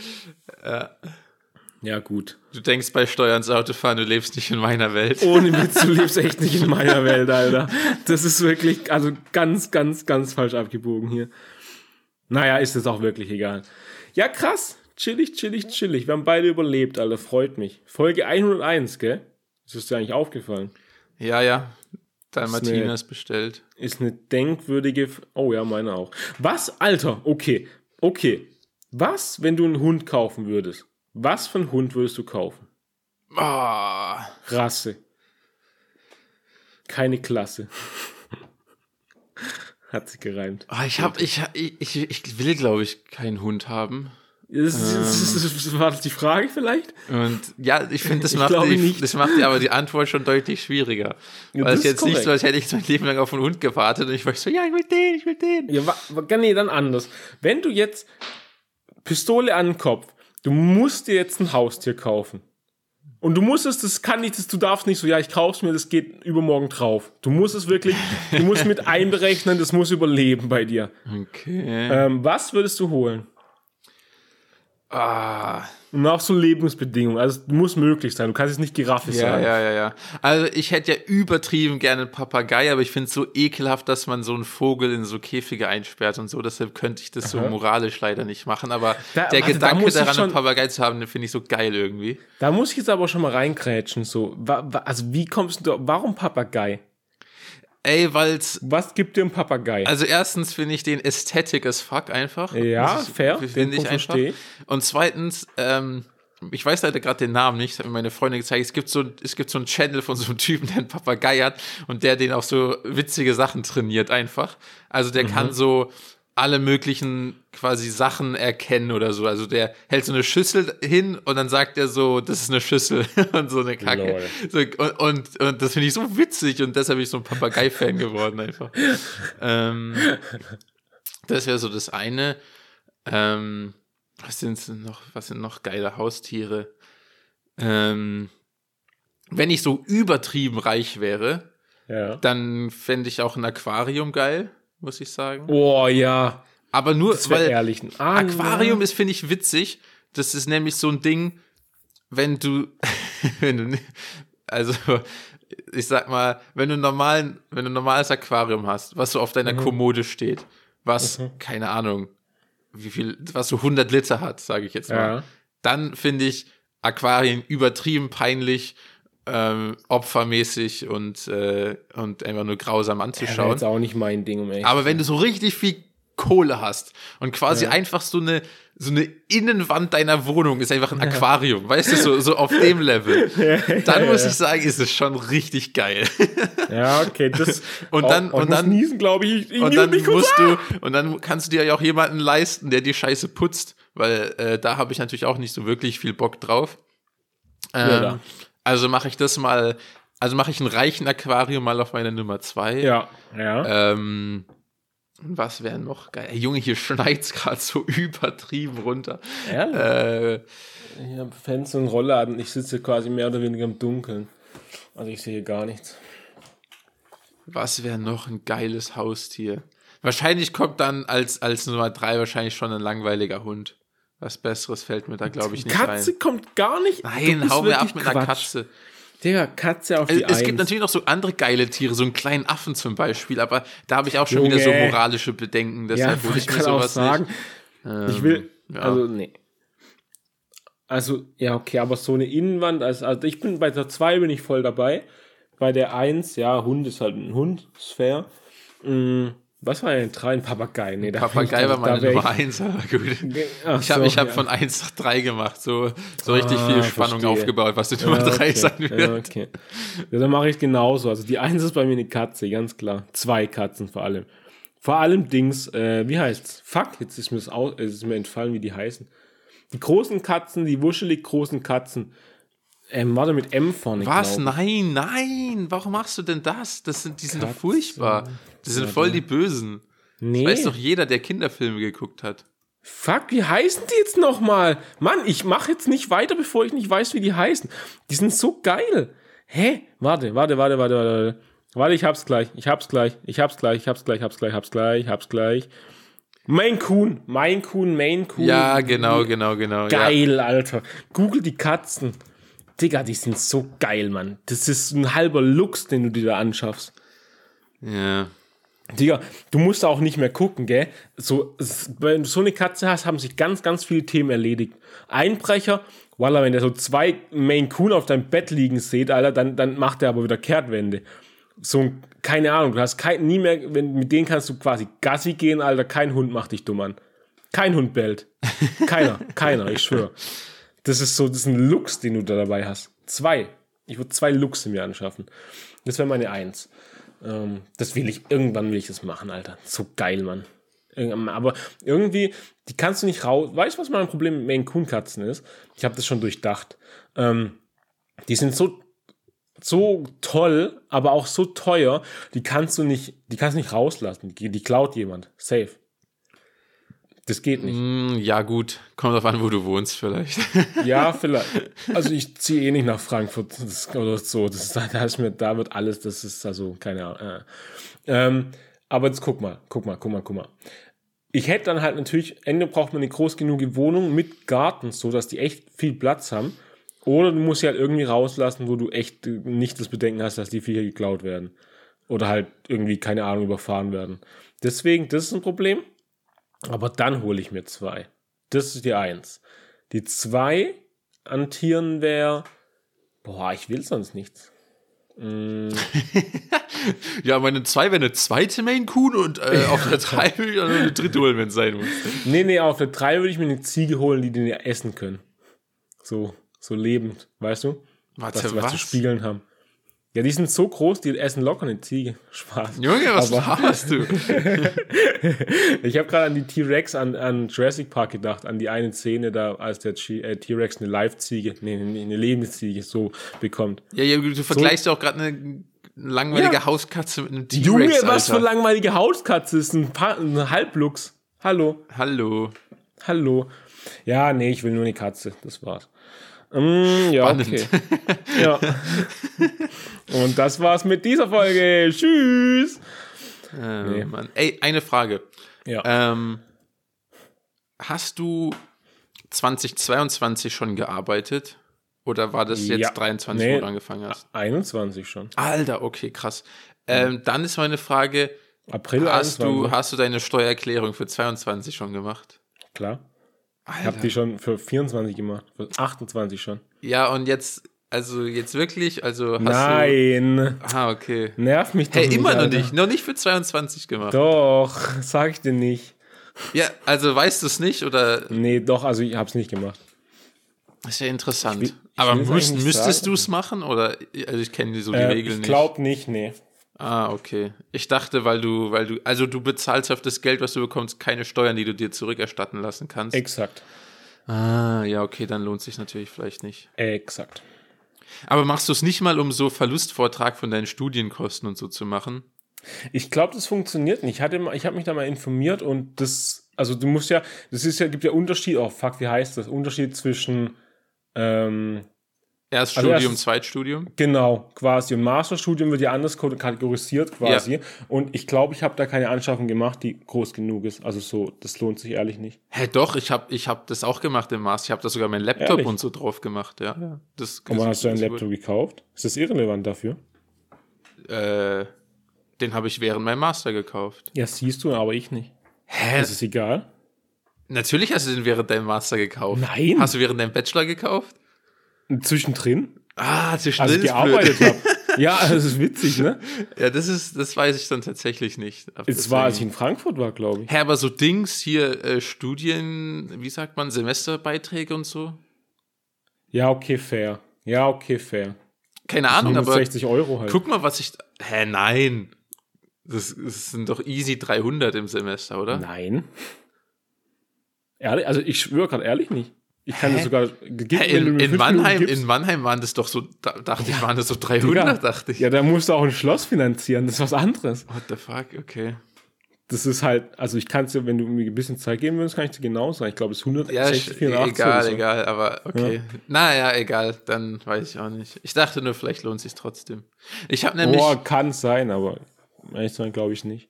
Speaker 2: Ja, gut.
Speaker 1: Du denkst bei Steuern ins Auto fahren, du lebst nicht in meiner Welt.
Speaker 2: Ohne Witz, du lebst echt nicht in meiner Welt, Alter. Das ist wirklich, also ganz, ganz, ganz falsch abgebogen hier. Naja, ist es auch wirklich egal. Ja, krass. Chillig, chillig, chillig. Wir haben beide überlebt, Alter. Freut mich. Folge 101, gell? Das ist dir eigentlich aufgefallen.
Speaker 1: Ja, ja. Dalmatiner
Speaker 2: eine-
Speaker 1: ist bestellt.
Speaker 2: Ist eine denkwürdige. Oh ja, meine auch. Was, Alter? Okay. Okay. Was, wenn du einen Hund kaufen würdest? Was für einen Hund würdest du kaufen?
Speaker 1: Ah,
Speaker 2: Rasse. Keine Klasse. Hat sich gereimt.
Speaker 1: Ah, ich hab, ich, ich, ich, ich will, glaube ich, keinen Hund haben.
Speaker 2: Das, das, das, das, war das die Frage vielleicht?
Speaker 1: Und ja, ich finde, das, macht die-
Speaker 2: nicht.
Speaker 1: das macht dir aber die Antwort schon deutlich schwieriger.
Speaker 2: Ja,
Speaker 1: Weil es jetzt nicht
Speaker 2: korrekt.
Speaker 1: so, als hätte ich mein Leben lang auf einen Hund gewartet und ich war so, ja, ich will den, ich will den.
Speaker 2: Ja, wa, nee, dann anders. Wenn du jetzt Pistole an den Kopf, du musst dir jetzt ein Haustier kaufen. Und du musst es, das kann nicht, das, du darfst nicht so, ja, ich kauf's mir, das geht übermorgen drauf. Du musst es wirklich, du musst mit einberechnen, das muss überleben bei dir.
Speaker 1: Okay.
Speaker 2: Ähm, was würdest du holen?
Speaker 1: Ah,
Speaker 2: Und auch so Lebensbedingungen. Also, es muss möglich sein. Du kannst jetzt nicht Giraffe
Speaker 1: ja,
Speaker 2: sein.
Speaker 1: ja, ja, ja. Also ich hätte ja übertrieben gerne einen Papagei, aber ich finde es so ekelhaft, dass man so einen Vogel in so Käfige einsperrt und so. Deshalb könnte ich das so
Speaker 2: Aha.
Speaker 1: moralisch leider nicht machen. Aber
Speaker 2: Da-
Speaker 1: der
Speaker 2: warte, da
Speaker 1: Gedanke
Speaker 2: ich
Speaker 1: daran,
Speaker 2: schon-
Speaker 1: einen Papagei zu haben, den finde ich so geil irgendwie.
Speaker 2: Da muss ich jetzt aber schon mal reingrätschen. So. Wa, wa, also, wie kommst du, warum Papagei?
Speaker 1: Ey, weil's
Speaker 2: Was gibt dir ein Papagei?
Speaker 1: Also erstens finde ich den Ästhetik as fuck einfach.
Speaker 2: Ja,
Speaker 1: ich-
Speaker 2: fair.
Speaker 1: Finde ich einfach.
Speaker 2: verstehe ich.
Speaker 1: Und zweitens, ähm, ich weiß leider gerade den Namen nicht, das hat mir meine Freundin gezeigt. Es gibt so, es gibt so einen Channel von so einem Typen, der einen Papagei hat und der den auch so witzige Sachen trainiert einfach. Also der
Speaker 2: Mhm.
Speaker 1: kann so alle möglichen quasi Sachen erkennen oder so. Also der hält so eine Schüssel hin und dann sagt er so, das ist eine Schüssel und so eine Kacke. So, und, und, und das finde ich so witzig und deshalb bin ich so ein Papagei-Fan geworden einfach. ähm, das wäre so das eine. Ähm, was sind noch, was sind noch geile Haustiere? Ähm, wenn ich so übertrieben reich wäre,
Speaker 2: ja.
Speaker 1: dann fände ich auch ein Aquarium geil, muss ich sagen.
Speaker 2: Oh ja.
Speaker 1: Aber nur,
Speaker 2: Das
Speaker 1: weil
Speaker 2: ehrlich. Ah,
Speaker 1: Aquarium ist, finde ich, witzig. Das ist nämlich so ein Ding, wenn du, wenn du, also, ich sag mal, wenn du einen normalen, wenn du ein normales Aquarium hast, was so auf
Speaker 2: Mhm.
Speaker 1: deiner Kommode steht, was, keine Ahnung, wie viel, was so 100 Liter hat, sage ich jetzt mal,
Speaker 2: Ja.
Speaker 1: dann finde ich Aquarien übertrieben peinlich, ähm, opfermäßig und, äh, und einfach nur grausam
Speaker 2: Das
Speaker 1: anzuschauen.
Speaker 2: jetzt auch nicht mein Ding, um ehrlich
Speaker 1: Aber wenn du so richtig viel Kohle hast und quasi
Speaker 2: Ja.
Speaker 1: einfach so eine, so eine Innenwand deiner Wohnung ist einfach ein Aquarium, weißt du, so, so auf dem Level, dann muss ich sagen, ist es schon richtig geil.
Speaker 2: Ja, okay, das.
Speaker 1: Und dann-
Speaker 2: oh,
Speaker 1: und dann-
Speaker 2: niesen, glaube ich. ich,
Speaker 1: Und dann
Speaker 2: mich
Speaker 1: musst
Speaker 2: ab.
Speaker 1: du, und dann kannst du dir ja auch jemanden leisten, der die Scheiße putzt, weil äh, da habe ich natürlich auch nicht so wirklich viel Bock drauf. Ähm,
Speaker 2: da.
Speaker 1: Also mache ich das mal, also mache ich ein reichen Aquarium mal auf meine Nummer zwei.
Speaker 2: Ja, ja.
Speaker 1: Ähm, was wäre noch geil? Ey, Junge, hier schneit's gerade so übertrieben runter.
Speaker 2: Ehrlich?
Speaker 1: Äh,
Speaker 2: Ich habe Fenster und Rollladen. Ich sitze quasi mehr oder weniger im Dunkeln. Also ich sehe gar nichts.
Speaker 1: was wäre noch ein geiles Haustier? Wahrscheinlich kommt dann als, als Nummer drei wahrscheinlich schon ein langweiliger Hund. Was Besseres fällt mir da, glaube ich, nicht
Speaker 2: Katze
Speaker 1: ein.
Speaker 2: kommt gar nicht.
Speaker 1: Nein, hau mir ab mit einer
Speaker 2: Quatsch.
Speaker 1: Katze.
Speaker 2: Digga, Katze auf
Speaker 1: Es,
Speaker 2: die
Speaker 1: es gibt
Speaker 2: Eins.
Speaker 1: natürlich noch so andere geile Tiere, so einen kleinen Affen zum Beispiel, aber da habe ich auch schon wieder so
Speaker 2: Junge.
Speaker 1: moralische Bedenken.
Speaker 2: Ja,
Speaker 1: Deshalb hole
Speaker 2: ich
Speaker 1: ich mir sowas
Speaker 2: sagen,
Speaker 1: nicht.
Speaker 2: ich will,
Speaker 1: Ähm, ja.
Speaker 2: also nee. Also, ja, okay, aber so eine Innenwand, also, also ich bin bei der 2 bin ich voll dabei. Bei der 1, ja, Hund ist halt ein Hund, ist fair. Mm, was war denn 3? Ein Papagei? Nee, da
Speaker 1: Papagei war meine
Speaker 2: da
Speaker 1: Nummer
Speaker 2: ich-
Speaker 1: eins, aber gut.
Speaker 2: Ach
Speaker 1: Ich habe
Speaker 2: so,
Speaker 1: ich hab
Speaker 2: ja.
Speaker 1: von 1 nach 3 gemacht, so, so richtig
Speaker 2: Ah,
Speaker 1: viel Spannung
Speaker 2: verstehe.
Speaker 1: aufgebaut, was die Nummer
Speaker 2: Ja,
Speaker 1: 3
Speaker 2: okay.
Speaker 1: sein wird.
Speaker 2: Ja, okay. Ja, dann mache ich genauso. Also die Eins ist bei mir eine Katze, ganz klar. Zwei Katzen vor allem. Vor allem Dings, äh, wie heißt's? Fuck, jetzt ist mir, das au- es ist mir entfallen, wie die heißen. Die großen Katzen, die wuschelig großen Katzen. Ähm, warte mit M vorne.
Speaker 1: Was?
Speaker 2: glaub
Speaker 1: Nein, nein, warum machst du denn das? das sind, die sind doch furchtbar. Die sind voll die Bösen.
Speaker 2: Nee.
Speaker 1: Weiß doch jeder, der Kinderfilme geguckt hat.
Speaker 2: Fuck, wie heißen die jetzt nochmal? Mann, ich mache jetzt nicht weiter, bevor ich nicht weiß, wie die heißen. Die sind so geil. Hä? Warte, warte, warte, warte, warte. Warte, ich hab's gleich. Ich hab's gleich. Ich hab's gleich. Ich hab's gleich. Hab's gleich. Hab's gleich. Hab's gleich. Maine Coon. Maine Coon. Maine Coon.
Speaker 1: Ja, genau, genau, genau. Ja.
Speaker 2: Geil, Alter. Google die Katzen. Digga, die sind so geil, Mann. Das ist ein halber Lux, den du dir da anschaffst.
Speaker 1: ja.
Speaker 2: Digga, du musst auch nicht mehr gucken, gell? So, wenn du so eine Katze hast, haben sich ganz, ganz viele Themen erledigt. Einbrecher, voila, wenn der so zwei Maine Coon auf deinem Bett liegen sieht, Alter, dann, dann macht er aber wieder Kehrtwende. So, ein- keine Ahnung, du hast kein, nie mehr, wenn, mit denen kannst du quasi Gassi gehen, Alter, kein Hund macht dich dumm an. Kein Hund bellt. Keiner, keiner, ich schwöre. Das ist so, das ist ein Lux, den du da dabei hast. Zwei. Ich würde zwei Luchse mir anschaffen. Das wäre meine Eins. Ähm, das will ich, irgendwann will ich das machen, Alter. So geil, Mann. Aber irgendwie, die kannst du nicht raus. Weißt du, was mein Problem mit Maine Coon Katzen ist? Ich habe das schon durchdacht. Ähm, die sind so, so toll, aber auch so teuer, die kannst du nicht, die kannst du nicht rauslassen. Die, die klaut jemand. Safe. Das geht nicht.
Speaker 1: Mm, ja, gut. Kommt drauf an, wo du wohnst, vielleicht.
Speaker 2: Ja, vielleicht. Also ich ziehe eh nicht nach Frankfurt das, oder so. Das ist, da, ist mir, da wird alles, das ist also keine Ahnung. Äh. Ähm, aber jetzt guck mal, guck mal, guck mal, guck mal. Ich hätte dann halt natürlich, Ende braucht man eine groß genug Wohnung mit Garten, so dass die echt viel Platz haben. Oder du musst sie halt irgendwie rauslassen, wo du echt nicht das Bedenken hast, dass die Viecher geklaut werden. Oder halt irgendwie, keine Ahnung, überfahren werden. Deswegen, das ist ein Problem. Aber dann hole ich mir zwei. Das ist die Eins. Die zwei an Tieren wäre, boah, ich will sonst nichts. Mm.
Speaker 1: ja, meine zwei wäre eine zweite Main Coon und äh, auf der drei würde ich eine dritte holen, wenn es sein muss.
Speaker 2: Nee, nee, auf der drei würde ich mir eine Ziege holen, die den essen können. So, so lebend, weißt du?
Speaker 1: Warte,
Speaker 2: Dass die
Speaker 1: was?
Speaker 2: was zu spiegeln haben. Ja, die sind so groß, die essen locker eine Ziege. Spaß.
Speaker 1: Junge, was hast du?
Speaker 2: Ich habe gerade an die T-Rex, an, an Jurassic Park gedacht, an die eine Szene da, als der äh, T-Rex eine Live-Ziege, nee, eine Lebensziege so bekommt.
Speaker 1: Ja, ja du vergleichst ja auch gerade eine langweilige
Speaker 2: Ja.
Speaker 1: Hauskatze mit einem
Speaker 2: Junge,
Speaker 1: T-Rex,
Speaker 2: was für
Speaker 1: Alter.
Speaker 2: langweilige Hauskatze ist ein, pa ein Halblux. Hallo,
Speaker 1: Hallo.
Speaker 2: hallo. Ja, nee, ich will nur eine Katze, das war's. Mm, ja,
Speaker 1: Spannend.
Speaker 2: okay. Ja. Und das war's mit dieser Folge. Tschüss.
Speaker 1: Äh,
Speaker 2: Nee.
Speaker 1: Mann. Ey, eine Frage.
Speaker 2: Ja.
Speaker 1: Ähm, hast du 2022 schon gearbeitet? Oder war das jetzt
Speaker 2: Ja.
Speaker 1: 23,
Speaker 2: Nee.
Speaker 1: wo du angefangen hast?
Speaker 2: 21 schon.
Speaker 1: Alter, okay, krass. Ähm, dann ist meine Frage,
Speaker 2: April
Speaker 1: hast du,
Speaker 2: 21.
Speaker 1: hast du deine Steuererklärung für 22 schon gemacht?
Speaker 2: Klar. Ich habe die schon für 24 gemacht. Für 28 schon.
Speaker 1: Ja, und jetzt, also jetzt wirklich, also hast
Speaker 2: Nein.
Speaker 1: du... Ah, okay.
Speaker 2: Nerv mich doch
Speaker 1: Hey,
Speaker 2: nicht.
Speaker 1: immer noch
Speaker 2: Alter.
Speaker 1: nicht, noch nicht für 22 gemacht.
Speaker 2: Doch, sag ich dir nicht.
Speaker 1: Ja, also weißt du es nicht oder
Speaker 2: Nee, doch, also ich hab's nicht gemacht.
Speaker 1: Das ist ja interessant.
Speaker 2: Ich will- ich
Speaker 1: Aber müsst,
Speaker 2: nicht
Speaker 1: müsstest du es machen? Oder also ich kenne so die
Speaker 2: Äh,
Speaker 1: Regeln
Speaker 2: ich glaube nicht, nee.
Speaker 1: Ah, okay. Ich dachte, weil du, weil du, also du bezahlst auf das Geld, was du bekommst, keine Steuern, die du dir zurückerstatten lassen kannst.
Speaker 2: Exakt.
Speaker 1: ah, ja, okay, dann lohnt sich natürlich vielleicht nicht.
Speaker 2: Exakt.
Speaker 1: Aber machst du es nicht mal, um so Verlustvortrag von deinen Studienkosten und so zu machen?
Speaker 2: Ich glaube, das funktioniert nicht. Ich, hatte mal- ich habe mich da mal informiert und das, also du musst ja, das ist ja, gibt ja Unterschied, oh fuck, wie heißt das? Unterschied zwischen, ähm,
Speaker 1: Erststudium,
Speaker 2: Also erstens-
Speaker 1: Zweitstudium?
Speaker 2: genau, quasi. Und Masterstudium wird ja anders kategorisiert quasi.
Speaker 1: Ja.
Speaker 2: Und ich glaube, ich habe da keine Anschaffung gemacht, die groß genug ist. Also so, das lohnt sich ehrlich nicht.
Speaker 1: Hä, doch, ich habe ich hab das auch gemacht im Master. Ich habe da sogar meinen Laptop
Speaker 2: Ehrlich?
Speaker 1: und so drauf gemacht, ja. ja. Das,
Speaker 2: Und wann hast du einen Laptop gekauft? Ist das irrelevant dafür?
Speaker 1: Äh, den habe ich während meinem Master gekauft.
Speaker 2: Ja, siehst du, aber ich nicht.
Speaker 1: Hä?
Speaker 2: Ist es egal?
Speaker 1: Natürlich hast du den während deinem Master gekauft.
Speaker 2: Nein.
Speaker 1: Hast du während deinem Bachelor gekauft?
Speaker 2: Zwischendrin?
Speaker 1: Ah, zwischendrin
Speaker 2: Als ich gearbeitet habe. Ja, das ist witzig, ne?
Speaker 1: Ja, das ist, das weiß ich dann tatsächlich nicht.
Speaker 2: Es war, als ich in Frankfurt war, glaube ich.
Speaker 1: Hä, aber so Dings hier, äh, Studien, wie sagt man, Semesterbeiträge und so?
Speaker 2: Ja, okay, fair. Ja, okay, fair.
Speaker 1: Keine Ahnung, aber
Speaker 2: 60 Euro halt.
Speaker 1: guck mal, was ich. Hä, nein. Das, das sind doch easy 300 im Semester, oder?
Speaker 2: Nein. Ehrlich? Also ich schwöre gerade ehrlich nicht. Ich kann
Speaker 1: Hä?
Speaker 2: dir sogar. Du
Speaker 1: in, in, Mannheim, in Mannheim waren das doch so, da, dachte ich, waren das so 300,
Speaker 2: Digga,
Speaker 1: dachte ich.
Speaker 2: Ja, da musst du auch ein Schloss finanzieren. Das ist was anderes.
Speaker 1: What the fuck, okay.
Speaker 2: Das ist halt, also ich kann es dir, wenn du mir ein bisschen Zeit geben würdest, kann ich dir genau sagen. Ich glaube, es ist
Speaker 1: Ja,
Speaker 2: 160,
Speaker 1: sch-
Speaker 2: 84
Speaker 1: egal,
Speaker 2: so.
Speaker 1: egal, aber okay. Naja, egal, dann weiß ich auch nicht. Ich dachte nur, vielleicht lohnt sich trotzdem. Ich habe nämlich,
Speaker 2: Boah, kann sein, aber ehrlich sagen, glaube ich nicht.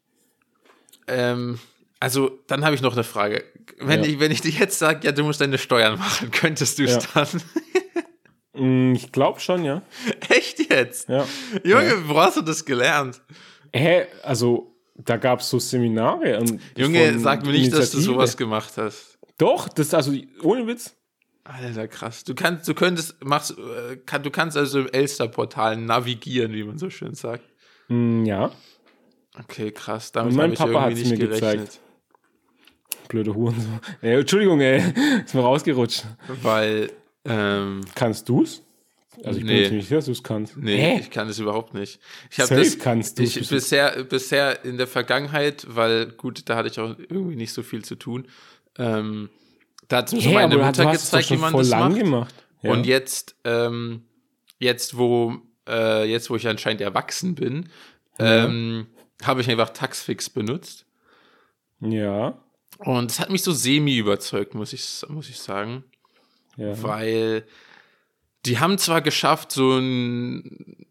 Speaker 1: ähm, also dann habe ich noch eine Frage. Wenn,
Speaker 2: Ja.
Speaker 1: ich, wenn ich dir jetzt sage, ja, du musst deine Steuern machen, könntest du es
Speaker 2: Ja.
Speaker 1: dann?
Speaker 2: Mm, Ich glaube schon, ja.
Speaker 1: Echt jetzt?
Speaker 2: Ja.
Speaker 1: Junge, wo hast du das gelernt?
Speaker 2: Hä, also da gab es so Seminare. Und
Speaker 1: Junge, sag mir nicht, dass du sowas gemacht hast.
Speaker 2: Doch, das also ohne Witz.
Speaker 1: Alter, krass. Du kannst, du könntest, machst, äh, kann, du kannst also im Elster-Portal navigieren, wie man so schön sagt.
Speaker 2: Mm, Ja,
Speaker 1: Okay, krass. Damit
Speaker 2: Mein
Speaker 1: habe ich
Speaker 2: Papa
Speaker 1: irgendwie nicht
Speaker 2: mir
Speaker 1: gerechnet.
Speaker 2: gezeigt. Blöde Hurensohn. Ey, Entschuldigung, ey, ist mir rausgerutscht.
Speaker 1: Weil, ähm,
Speaker 2: Kannst du's? Also ich bin
Speaker 1: Nee.
Speaker 2: mir ziemlich sicher, dass du es kannst.
Speaker 1: nee,
Speaker 2: Hä?
Speaker 1: ich kann das überhaupt nicht. Ich habe das
Speaker 2: kannst
Speaker 1: ich, bisher, bisher in der Vergangenheit, weil gut, da hatte ich auch irgendwie nicht so viel zu tun. Ähm, da hat mir so
Speaker 2: Hä,
Speaker 1: meine Mutter
Speaker 2: es
Speaker 1: gezeigt, wie man das macht.
Speaker 2: gemacht. Ja.
Speaker 1: Und jetzt, ähm, jetzt wo, äh, jetzt wo ich anscheinend erwachsen bin, ähm, habe ich einfach Taxfix benutzt.
Speaker 2: ja.
Speaker 1: Und es hat mich so semi überzeugt, muss ich, muss ich sagen. Ja. Weil die haben zwar geschafft, so ein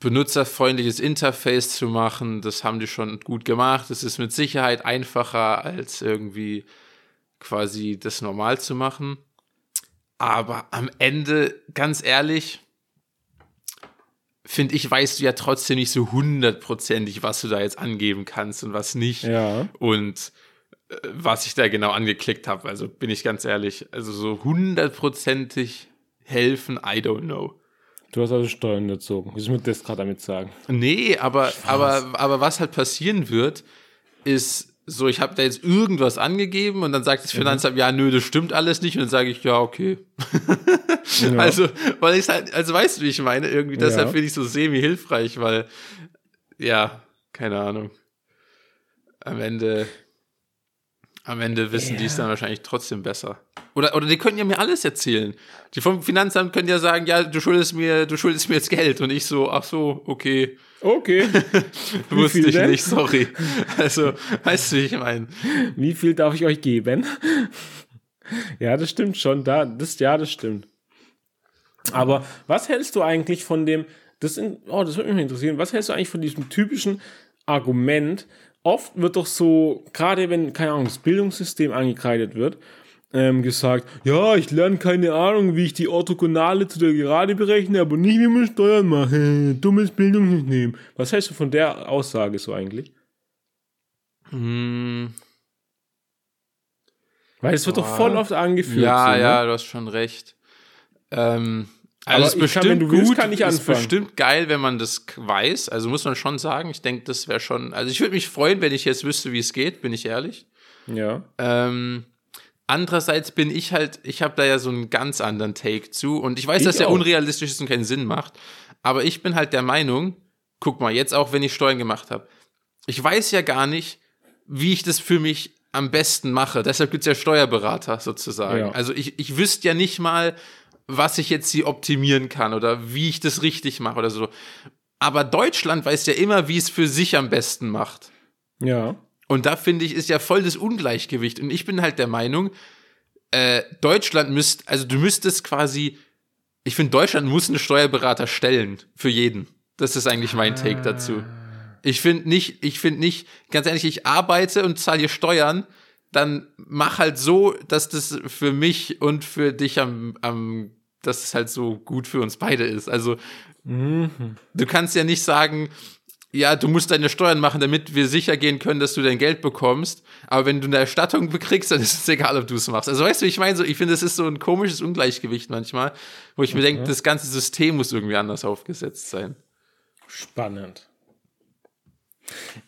Speaker 1: benutzerfreundliches Interface zu machen, das haben die schon gut gemacht. Es ist mit Sicherheit einfacher, als irgendwie quasi das normal zu machen. Aber am Ende, ganz ehrlich, finde ich, weißt du ja trotzdem nicht so hundertprozentig, was du da jetzt angeben kannst und was nicht.
Speaker 2: Ja.
Speaker 1: Und was ich da genau angeklickt habe. Also bin ich ganz ehrlich, also so hundertprozentig helfen, I don't know.
Speaker 2: Du hast also Steuern gezogen. Was will das gerade damit sagen?
Speaker 1: Nee, aber, aber, aber was halt passieren wird, ist so, ich habe da jetzt irgendwas angegeben und dann sagt das mhm. Finanzamt, mhm. ja, nö, das stimmt alles nicht. Und dann sage ich, ja, okay. ja. Also, weil ich halt, also weißt du, wie ich meine? Irgendwie, deshalb ja. finde ich so semi-hilfreich, weil, ja, keine Ahnung. Am Ende am Ende wissen yeah. die es dann wahrscheinlich trotzdem besser. Oder, oder die können ja mir alles erzählen. Die vom Finanzamt können ja sagen, ja, du schuldest mir, du schuldest mir jetzt Geld. Und ich so, ach so, okay.
Speaker 2: Okay.
Speaker 1: Wusste ich denn? nicht, sorry. Also, weißt du, wie ich meine.
Speaker 2: Wie viel darf ich euch geben? ja, das stimmt schon. Da, das, ja, das stimmt. Aber was hältst du eigentlich von dem, das, in, oh, das würde mich interessieren, was hältst du eigentlich von diesem typischen Argument, oft wird doch so, gerade wenn, keine Ahnung, das Bildungssystem angekreidet wird, ähm, gesagt, ja, ich lerne keine Ahnung, wie ich die Orthogonale zu der Gerade berechne, aber nicht, wie man Steuern macht. Dummes Bildungssystem. Was hältst du von der Aussage so eigentlich?
Speaker 1: Hm.
Speaker 2: Weil es wird doch voll oft angeführt.
Speaker 1: Ja, so, ja, ne? du hast schon recht. Ähm, also es ist bestimmt kann, wenn du willst, gut, kann ich anfangen. ist bestimmt geil, wenn man das weiß. Also muss man schon sagen, ich denke, das wäre schon. Also ich würde mich freuen, wenn ich jetzt wüsste, wie es geht, bin ich ehrlich.
Speaker 2: Ja.
Speaker 1: Ähm, andererseits bin ich halt, ich habe da ja so einen ganz anderen Take zu und ich weiß, ich dass der unrealistisch ist und keinen Sinn macht. Aber ich bin halt der Meinung, guck mal, jetzt auch wenn ich Steuern gemacht habe, ich weiß ja gar nicht, wie ich das für mich am besten mache. Deshalb gibt es ja Steuerberater sozusagen. Ja. Also ich, ich wüsste ja nicht mal, was ich jetzt hier optimieren kann oder wie ich das richtig mache oder so. Aber Deutschland weiß ja immer, wie es für sich am besten macht.
Speaker 2: Ja.
Speaker 1: Und da finde ich, ist ja voll das Ungleichgewicht. Und ich bin halt der Meinung, äh, Deutschland müsst, also du müsstest quasi, ich finde, Deutschland muss einen Steuerberater stellen für jeden. Das ist eigentlich mein Take dazu. Ich finde nicht, ich finde nicht, ganz ehrlich, ich arbeite und zahle hier Steuern, dann mach halt so, dass das für mich und für dich am, am dass es halt so gut für uns beide ist. Also, mhm. du kannst ja nicht sagen, ja, du musst deine Steuern machen, damit wir sicher gehen können, dass du dein Geld bekommst. Aber wenn du eine Erstattung bekriegst, dann ist es egal, ob du es machst. Also weißt du, ich meine, so, ich finde, es ist so ein komisches Ungleichgewicht manchmal, wo ich okay. mir denke, das ganze System muss irgendwie anders aufgesetzt sein.
Speaker 2: Spannend.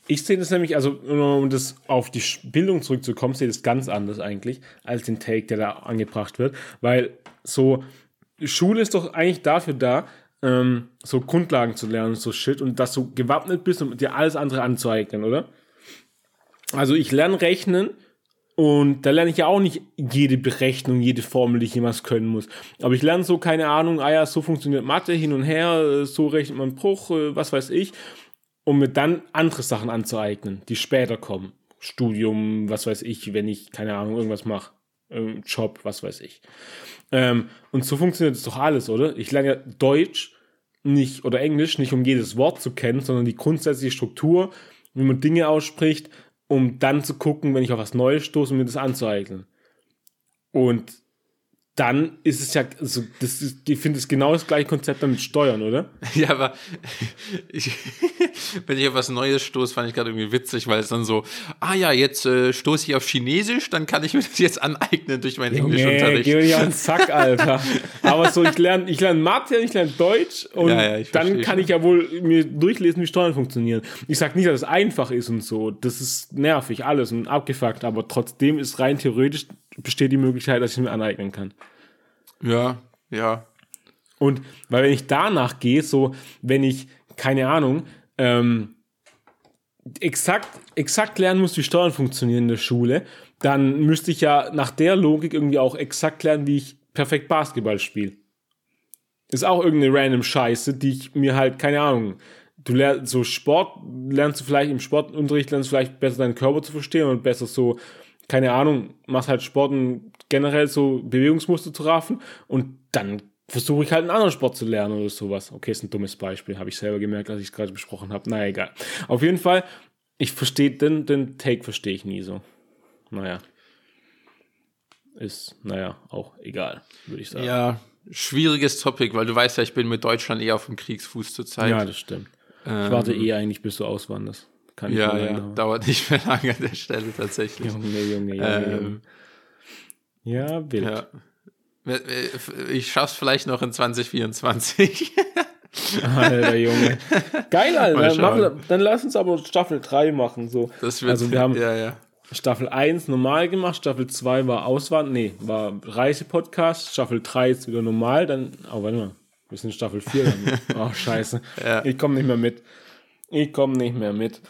Speaker 2: Ich sehe das nämlich, also um das auf die Bildung zurückzukommen, sehe das ganz anders eigentlich, als den Take, der da angebracht wird. Weil so, Schule ist doch eigentlich dafür da, ähm, so Grundlagen zu lernen, so Shit, und dass du gewappnet bist, um dir alles andere anzueignen, oder? Also ich lerne rechnen und da lerne ich ja auch nicht jede Berechnung, jede Formel, die ich jemals können muss. Aber ich lerne so, keine Ahnung, ah ja, so funktioniert Mathe hin und her, so rechnet man Bruch, äh, was weiß ich um mir dann andere Sachen anzueignen, die später kommen. Studium, was weiß ich, wenn ich, keine Ahnung, irgendwas mache. Job, was weiß ich. Ähm, und so funktioniert es doch alles, oder? Ich lerne ja Deutsch nicht oder Englisch nicht, um jedes Wort zu kennen, sondern die grundsätzliche Struktur, wie man Dinge ausspricht, um dann zu gucken, wenn ich auf was Neues stoße, um mir das anzueignen. Und dann ist es ja, also das ist, ich finde es genau das gleiche Konzept damit Steuern, oder?
Speaker 1: Ja, aber ich, wenn ich auf was Neues stoße, fand ich gerade irgendwie witzig, weil es dann so, ah ja, jetzt äh, stoße ich auf Chinesisch, dann kann ich mir das jetzt aneignen durch meinen Junge, Englischunterricht.
Speaker 2: Geh mir an Zack, Alter. aber so, ich lerne ich lerne Mathe, ich lerne Deutsch und ja, ja, dann kann ich ja wohl mir durchlesen, wie Steuern funktionieren. Ich sag nicht, dass es einfach ist und so. Das ist nervig, alles und abgefuckt, aber trotzdem ist rein theoretisch besteht die Möglichkeit, dass ich mir aneignen kann.
Speaker 1: Ja, ja.
Speaker 2: Und weil wenn ich danach gehe, so wenn ich, keine Ahnung, ähm, exakt, exakt lernen muss, wie Steuern funktionieren in der Schule, dann müsste ich ja nach der Logik irgendwie auch exakt lernen, wie ich perfekt Basketball spiele. Ist auch irgendeine random Scheiße, die ich mir halt, keine Ahnung, du lernst so Sport, lernst du vielleicht im Sportunterricht, lernst du vielleicht besser deinen Körper zu verstehen und besser so keine Ahnung, machst halt Sport und generell so Bewegungsmuster zu raffen und dann versuche ich halt einen anderen Sport zu lernen oder sowas. Okay, ist ein dummes Beispiel, habe ich selber gemerkt, als ich es gerade besprochen habe. Naja, egal. Auf jeden Fall, ich verstehe den, den Take verstehe ich nie so. Naja. Ist, naja, auch egal, würde ich sagen.
Speaker 1: Ja, schwieriges Topic, weil du weißt ja, ich bin mit Deutschland eher auf dem Kriegsfuß zurzeit.
Speaker 2: Ja, das stimmt. Ähm, ich warte eh eigentlich, bis du auswanderst.
Speaker 1: Kann ich ja, ja, dauert nicht mehr lange an der Stelle tatsächlich.
Speaker 2: Junge, Junge, Junge, ähm. Ja, wild. Ja.
Speaker 1: Ich schaff's vielleicht noch in 2024.
Speaker 2: Alter Junge. Geil, Alter. Dann, dann, lass uns aber Staffel 3 machen. So.
Speaker 1: Das wird,
Speaker 2: also wir haben
Speaker 1: ja, ja.
Speaker 2: Staffel 1 normal gemacht, Staffel 2 war Auswand, nee, war Reisepodcast, Staffel 3 ist wieder normal, dann, oh, warte mal, wir sind Staffel 4 dann. oh, scheiße. Ja. Ich komme nicht mehr mit. Ich komme nicht mehr mit.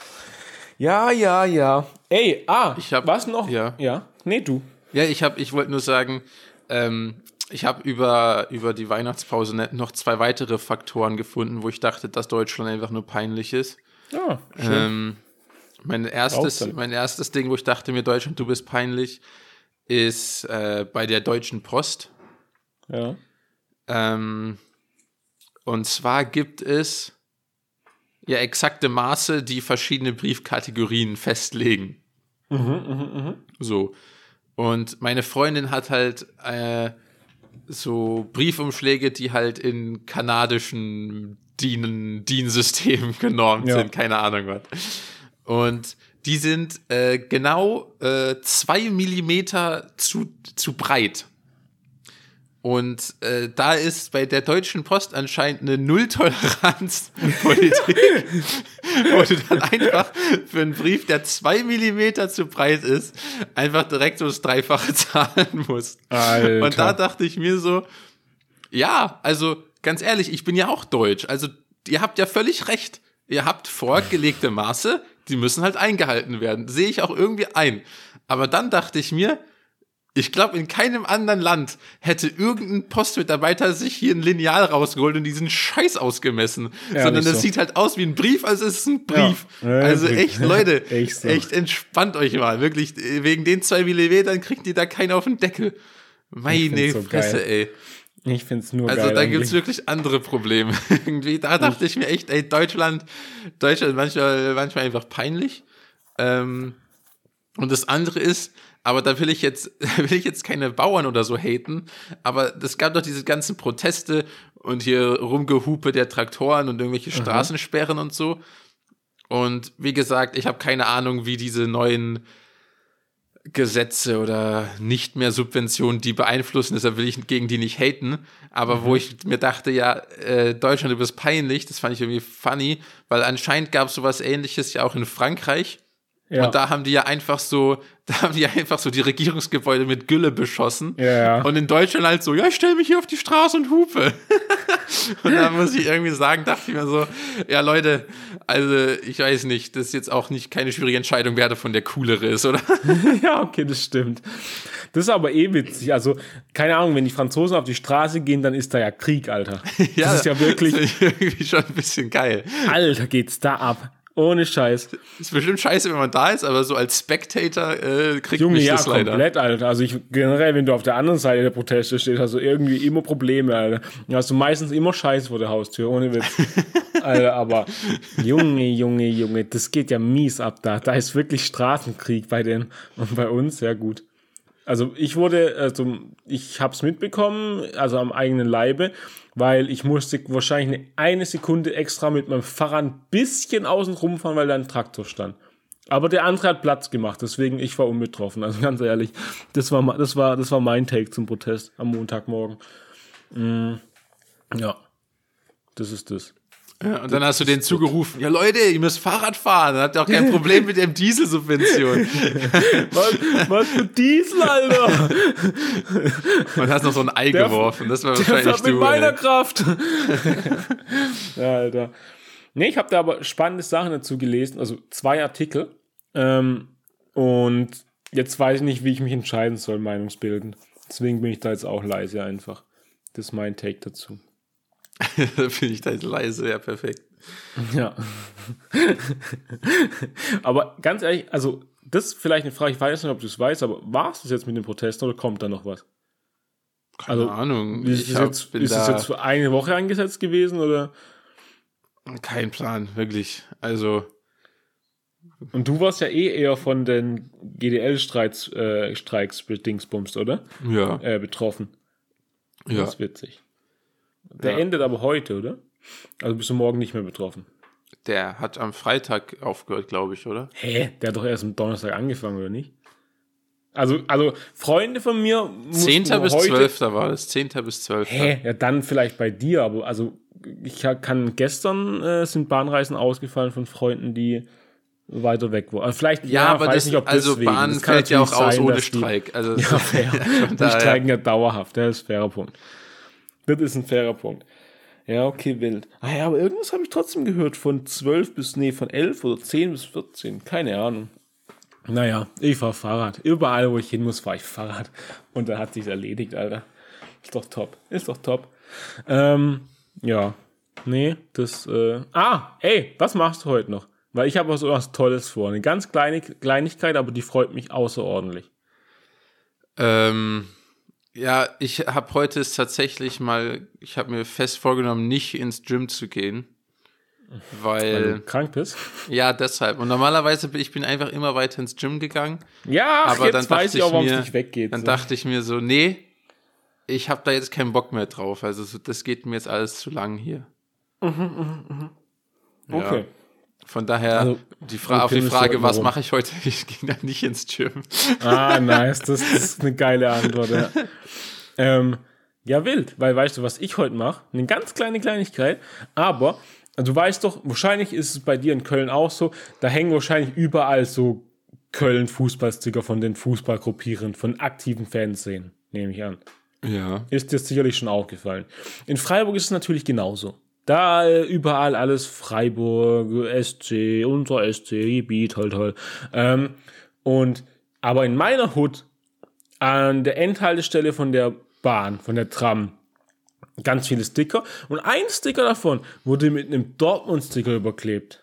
Speaker 2: Ja, ja, ja. Ey, ah, ich hab, was noch?
Speaker 1: Ja.
Speaker 2: Ja, nee, du.
Speaker 1: Ja, ich habe, ich wollte nur sagen, ähm, ich habe über, über die Weihnachtspause noch zwei weitere Faktoren gefunden, wo ich dachte, dass Deutschland einfach nur peinlich ist.
Speaker 2: Ja, schön. Ähm,
Speaker 1: mein erstes, mein erstes Ding, wo ich dachte mir, Deutschland, du bist peinlich, ist äh, bei der Deutschen Post.
Speaker 2: Ja.
Speaker 1: Ähm, und zwar gibt es ja exakte Maße, die verschiedene Briefkategorien festlegen.
Speaker 2: Mhm, mh, mh.
Speaker 1: So. Und meine Freundin hat halt äh, so Briefumschläge, die halt in kanadischen DIN, DIN-Systemen genormt ja. sind, keine Ahnung was. Und die sind äh, genau äh, zwei Millimeter zu, zu breit. Und äh, da ist bei der Deutschen Post anscheinend eine Nulltoleranz-Politik, wo du dann einfach für einen Brief, der zwei Millimeter zu breit ist, einfach direkt so das Dreifache zahlen musst.
Speaker 2: Alter.
Speaker 1: Und da dachte ich mir so, ja, also ganz ehrlich, ich bin ja auch deutsch. Also ihr habt ja völlig recht. Ihr habt vorgelegte Maße, die müssen halt eingehalten werden. Sehe ich auch irgendwie ein. Aber dann dachte ich mir, ich glaube, in keinem anderen Land hätte irgendein Postmitarbeiter sich hier ein Lineal rausgeholt und diesen Scheiß ausgemessen. Ja, Sondern das so. sieht halt aus wie ein Brief, also es ist ein Brief. Ja, also echt, Leute, echt, so. echt, entspannt euch mal. Wirklich, wegen den zwei Millimetern kriegt ihr da keinen auf den Deckel. Meine so Fresse, geil.
Speaker 2: ey. Ich find's nur
Speaker 1: also,
Speaker 2: geil.
Speaker 1: Da gibt's wirklich andere Probleme. Irgendwie, da dachte ich mir echt, ey, Deutschland, Deutschland manchmal, manchmal einfach peinlich. Ähm, und das andere ist, aber da will ich jetzt, will ich jetzt keine Bauern oder so haten. Aber es gab doch diese ganzen Proteste und hier Rumgehupe der Traktoren und irgendwelche Straßensperren und so. Und wie gesagt, ich habe keine Ahnung, wie diese neuen Gesetze oder nicht mehr Subventionen die beeinflussen, deshalb will ich gegen die nicht haten. Aber mhm. wo ich mir dachte, ja, äh, Deutschland, du bist peinlich, das fand ich irgendwie funny, weil anscheinend gab es sowas ähnliches ja auch in Frankreich. Ja. Und da haben die ja einfach so, da haben die ja einfach so die Regierungsgebäude mit Gülle beschossen.
Speaker 2: Ja.
Speaker 1: Und in Deutschland halt so, ja, ich stelle mich hier auf die Straße und hupe. und da muss ich irgendwie sagen, dachte ich mir so, ja Leute, also ich weiß nicht, das ist jetzt auch nicht keine schwierige Entscheidung, wer davon der coolere ist, oder?
Speaker 2: ja, okay, das stimmt. Das ist aber eh witzig. Also, keine Ahnung, wenn die Franzosen auf die Straße gehen, dann ist da ja Krieg, Alter.
Speaker 1: ja, das ist ja wirklich. Ist irgendwie schon ein bisschen geil.
Speaker 2: Alter, geht's da ab. Ohne Scheiß.
Speaker 1: Ist bestimmt scheiße, wenn man da ist, aber so als Spectator äh, kriegt
Speaker 2: Junge,
Speaker 1: mich
Speaker 2: ja,
Speaker 1: das leider.
Speaker 2: komplett, Alter. Also ich generell, wenn du auf der anderen Seite der Proteste stehst, hast du irgendwie immer Probleme, Alter. Dann hast du meistens immer Scheiß vor der Haustür, ohne Witz. Alter, aber Junge, Junge, Junge, das geht ja mies ab da. Da ist wirklich Straßenkrieg bei denen und bei uns, ja gut. Also ich wurde, also ich hab's mitbekommen, also am eigenen Leibe weil ich musste wahrscheinlich eine, eine Sekunde extra mit meinem Fahrrad ein bisschen außen rumfahren, weil da ein Traktor stand. Aber der andere hat Platz gemacht, deswegen ich war unbetroffen. Also ganz ehrlich, das war das war das war mein Take zum Protest am Montagmorgen. Mm, ja, das ist das.
Speaker 1: Ja, und dann hast du den zugerufen, ja Leute, ihr müsst Fahrrad fahren, dann habt ihr auch kein Problem mit dem Dieselsubvention.
Speaker 2: was, was für Diesel, Alter?
Speaker 1: Und hast noch so ein Ei der, geworfen, das war wahrscheinlich
Speaker 2: das du. mit meiner ey. Kraft. ja, Alter. Nee, ich habe da aber spannende Sachen dazu gelesen, also zwei Artikel. Ähm, und jetzt weiß ich nicht, wie ich mich entscheiden soll, Meinungsbilden. Deswegen bin ich da jetzt auch leise einfach. Das ist mein Take dazu.
Speaker 1: da bin ich da jetzt leise, ja, perfekt.
Speaker 2: Ja. Aber ganz ehrlich, also das ist vielleicht eine Frage, ich weiß nicht, ob du es weißt, aber war es das jetzt mit dem Protest oder kommt da noch was?
Speaker 1: Keine
Speaker 2: Also,
Speaker 1: Ahnung.
Speaker 2: Ist, es,
Speaker 1: hab,
Speaker 2: jetzt, ist es jetzt für eine Woche angesetzt gewesen oder?
Speaker 1: kein Plan, wirklich. Also,
Speaker 2: Und du warst ja eh eher von den GDL-Streiks äh, Streiks Dingsbums, oder?
Speaker 1: ja,
Speaker 2: Äh, betroffen.
Speaker 1: ja.
Speaker 2: Das ist witzig. Der
Speaker 1: Ja.
Speaker 2: endet aber heute, oder? Also bist du morgen nicht mehr betroffen.
Speaker 1: Der hat am Freitag aufgehört, glaube ich, oder?
Speaker 2: Hä? Der hat doch erst am Donnerstag angefangen, oder nicht? Also, also Freunde von mir. mussten
Speaker 1: 10. bis
Speaker 2: heute-
Speaker 1: 12. war das. 10. bis 12.
Speaker 2: Hä? Ja, dann vielleicht bei dir, aber also ich kann gestern äh, sind Bahnreisen ausgefallen von Freunden, die weiter weg waren. Also vielleicht
Speaker 1: Ja, aber
Speaker 2: weiß
Speaker 1: das,
Speaker 2: nicht, ob
Speaker 1: also
Speaker 2: deswegen.
Speaker 1: Bahn
Speaker 2: Das kann
Speaker 1: fällt ja auch
Speaker 2: natürlich
Speaker 1: aus
Speaker 2: sein,
Speaker 1: ohne
Speaker 2: die-
Speaker 1: Streik. Also,
Speaker 2: Ja, fair. Die streiken ja dauerhaft, das ist ein fairer Punkt. Das ist ein fairer Punkt. Ja, okay, wild. Ah ja, aber irgendwas habe ich trotzdem gehört von 12 bis, nee, von 11 oder 10 bis 14. Keine Ahnung. Naja, ich fahr Fahrrad. Überall, wo ich hin muss, fahre ich Fahrrad. Und da hat sich's erledigt, Alter. Ist doch top. Ist doch top. Ähm, ja. Nee, das, äh, ah, ey, was machst du heute noch? Weil ich habe was, was Tolles vor. Eine ganz kleine Kleinigkeit, aber die freut mich außerordentlich.
Speaker 1: Ähm, ja, ich habe heute es tatsächlich mal, ich habe mir fest vorgenommen, nicht ins Gym zu gehen.
Speaker 2: Weil
Speaker 1: Weil,
Speaker 2: du krank bist.
Speaker 1: ja, deshalb. Und normalerweise bin ich bin einfach immer weiter ins Gym gegangen.
Speaker 2: Ja, ach,
Speaker 1: Aber dann
Speaker 2: jetzt weiß
Speaker 1: dachte
Speaker 2: ich auch,
Speaker 1: ich
Speaker 2: warum
Speaker 1: mir-
Speaker 2: es nicht weggeht.
Speaker 1: Dann
Speaker 2: so.
Speaker 1: dachte ich mir so, nee, ich habe da jetzt keinen Bock mehr drauf. Also so, das geht mir jetzt alles zu lang hier. Ja.
Speaker 2: okay.
Speaker 1: Von daher,
Speaker 2: Also,
Speaker 1: die Fra auf die Frage, was mache ich heute? Ich ging da nicht ins Gym.
Speaker 2: Ah, nice. Das ist eine geile Antwort. Ja, ähm, ja wild. Weil weißt du, was ich heute mache? Eine ganz kleine Kleinigkeit. Aber du weißt doch, wahrscheinlich ist es bei dir in Köln auch so, da hängen wahrscheinlich überall so Köln-Fußballsticker von den Fußballgruppieren, von aktiven Fanszenen, nehme ich an.
Speaker 1: Ja.
Speaker 2: Ist dir sicherlich schon aufgefallen. In Freiburg ist es natürlich genauso. Da überall alles Freiburg, SC, unser SC, Gebiet, toll, toll. Ähm, und aber in meiner Hut, an der Endhaltestelle von der Bahn, von der Tram, ganz viele Sticker. Und ein Sticker davon wurde mit einem Dortmund-Sticker überklebt.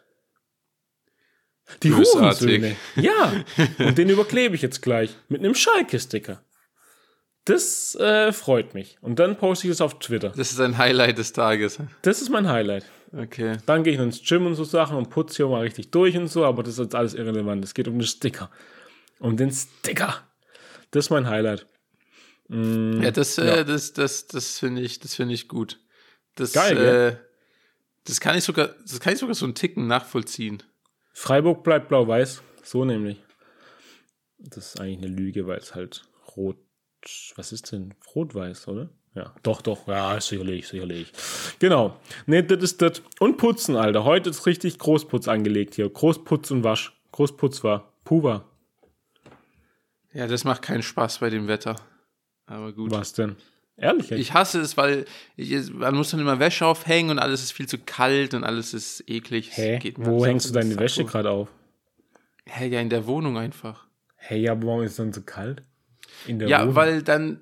Speaker 2: Die. Hurensöhne. Ja, und den überklebe ich jetzt gleich mit einem Schalke-Sticker. Das äh, freut mich. Und dann poste ich es auf Twitter.
Speaker 1: Das ist ein Highlight des Tages.
Speaker 2: Das ist mein Highlight.
Speaker 1: Okay.
Speaker 2: Dann gehe ich ins Gym und so Sachen und putze hier mal richtig durch und so, aber das ist jetzt alles irrelevant. Es geht um den Sticker. Um den Sticker. Das ist mein Highlight.
Speaker 1: Ja, das, äh, das, das, das finde ich, das finde ich gut. Das,
Speaker 2: Geil,
Speaker 1: äh, das kann ich sogar, das kann ich sogar so einen Ticken nachvollziehen.
Speaker 2: Freiburg bleibt blau-weiß. So nämlich. Das ist eigentlich eine Lüge, weil es halt rot. Was ist denn? Rot-weiß, oder? Ja, doch, doch. Ja, sicherlich, sicherlich. Genau. Ne, das ist das. Und putzen, Alter. Heute ist richtig Großputz angelegt hier. Großputz und Wasch. Großputz war. Puva.
Speaker 1: Ja, das macht keinen Spaß bei dem Wetter. Aber gut.
Speaker 2: Was denn? Ehrlich? jetzt?
Speaker 1: Ich hasse es, weil ich, man muss dann immer Wäsche aufhängen und alles ist viel zu kalt und alles ist eklig.
Speaker 2: Hä? Wo hängst du deine. Wäsche gerade auf?
Speaker 1: Hä, ja, in der Wohnung einfach.
Speaker 2: Hey, aber warum ist es dann so kalt? In der
Speaker 1: Ja,
Speaker 2: Wohnung?
Speaker 1: weil dann,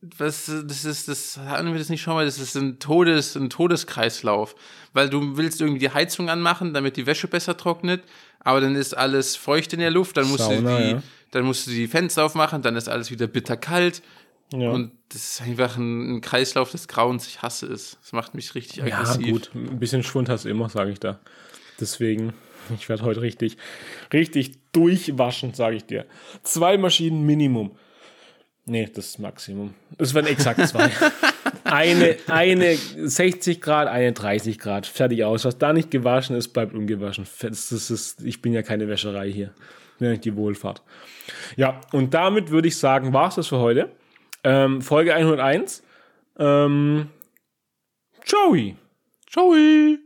Speaker 1: was, das ist, das hatten wir das nicht schon mal, das ist ein Todes, ein Todeskreislauf. Weil du willst irgendwie die Heizung anmachen, damit die Wäsche besser trocknet, aber dann ist alles feucht in der Luft, dann musst
Speaker 2: Sauna,
Speaker 1: du die,
Speaker 2: ja.
Speaker 1: dann musst du die Fenster aufmachen, dann ist alles wieder bitterkalt.
Speaker 2: Ja.
Speaker 1: Und das ist einfach ein, ein Kreislauf des Grauens. Ich hasse es. Das macht mich richtig
Speaker 2: Ja,
Speaker 1: aggressiv.
Speaker 2: gut. Ein bisschen Schwund hast du immer, sage ich da. Deswegen, ich werde heute richtig, richtig durchwaschen, sage ich dir. Zwei Maschinen Minimum. Nee, das ist Maximum. Es werden exakt zwei. eine, eine 60 Grad, eine 30 Grad. Fertig aus. Was da nicht gewaschen ist, bleibt ungewaschen. Das, ist, ich bin ja keine Wäscherei hier. Ja die Wohlfahrt. Ja, und damit würde ich sagen, war es das für heute. Ähm, Folge 101. Ähm, ciao.
Speaker 1: Ciao.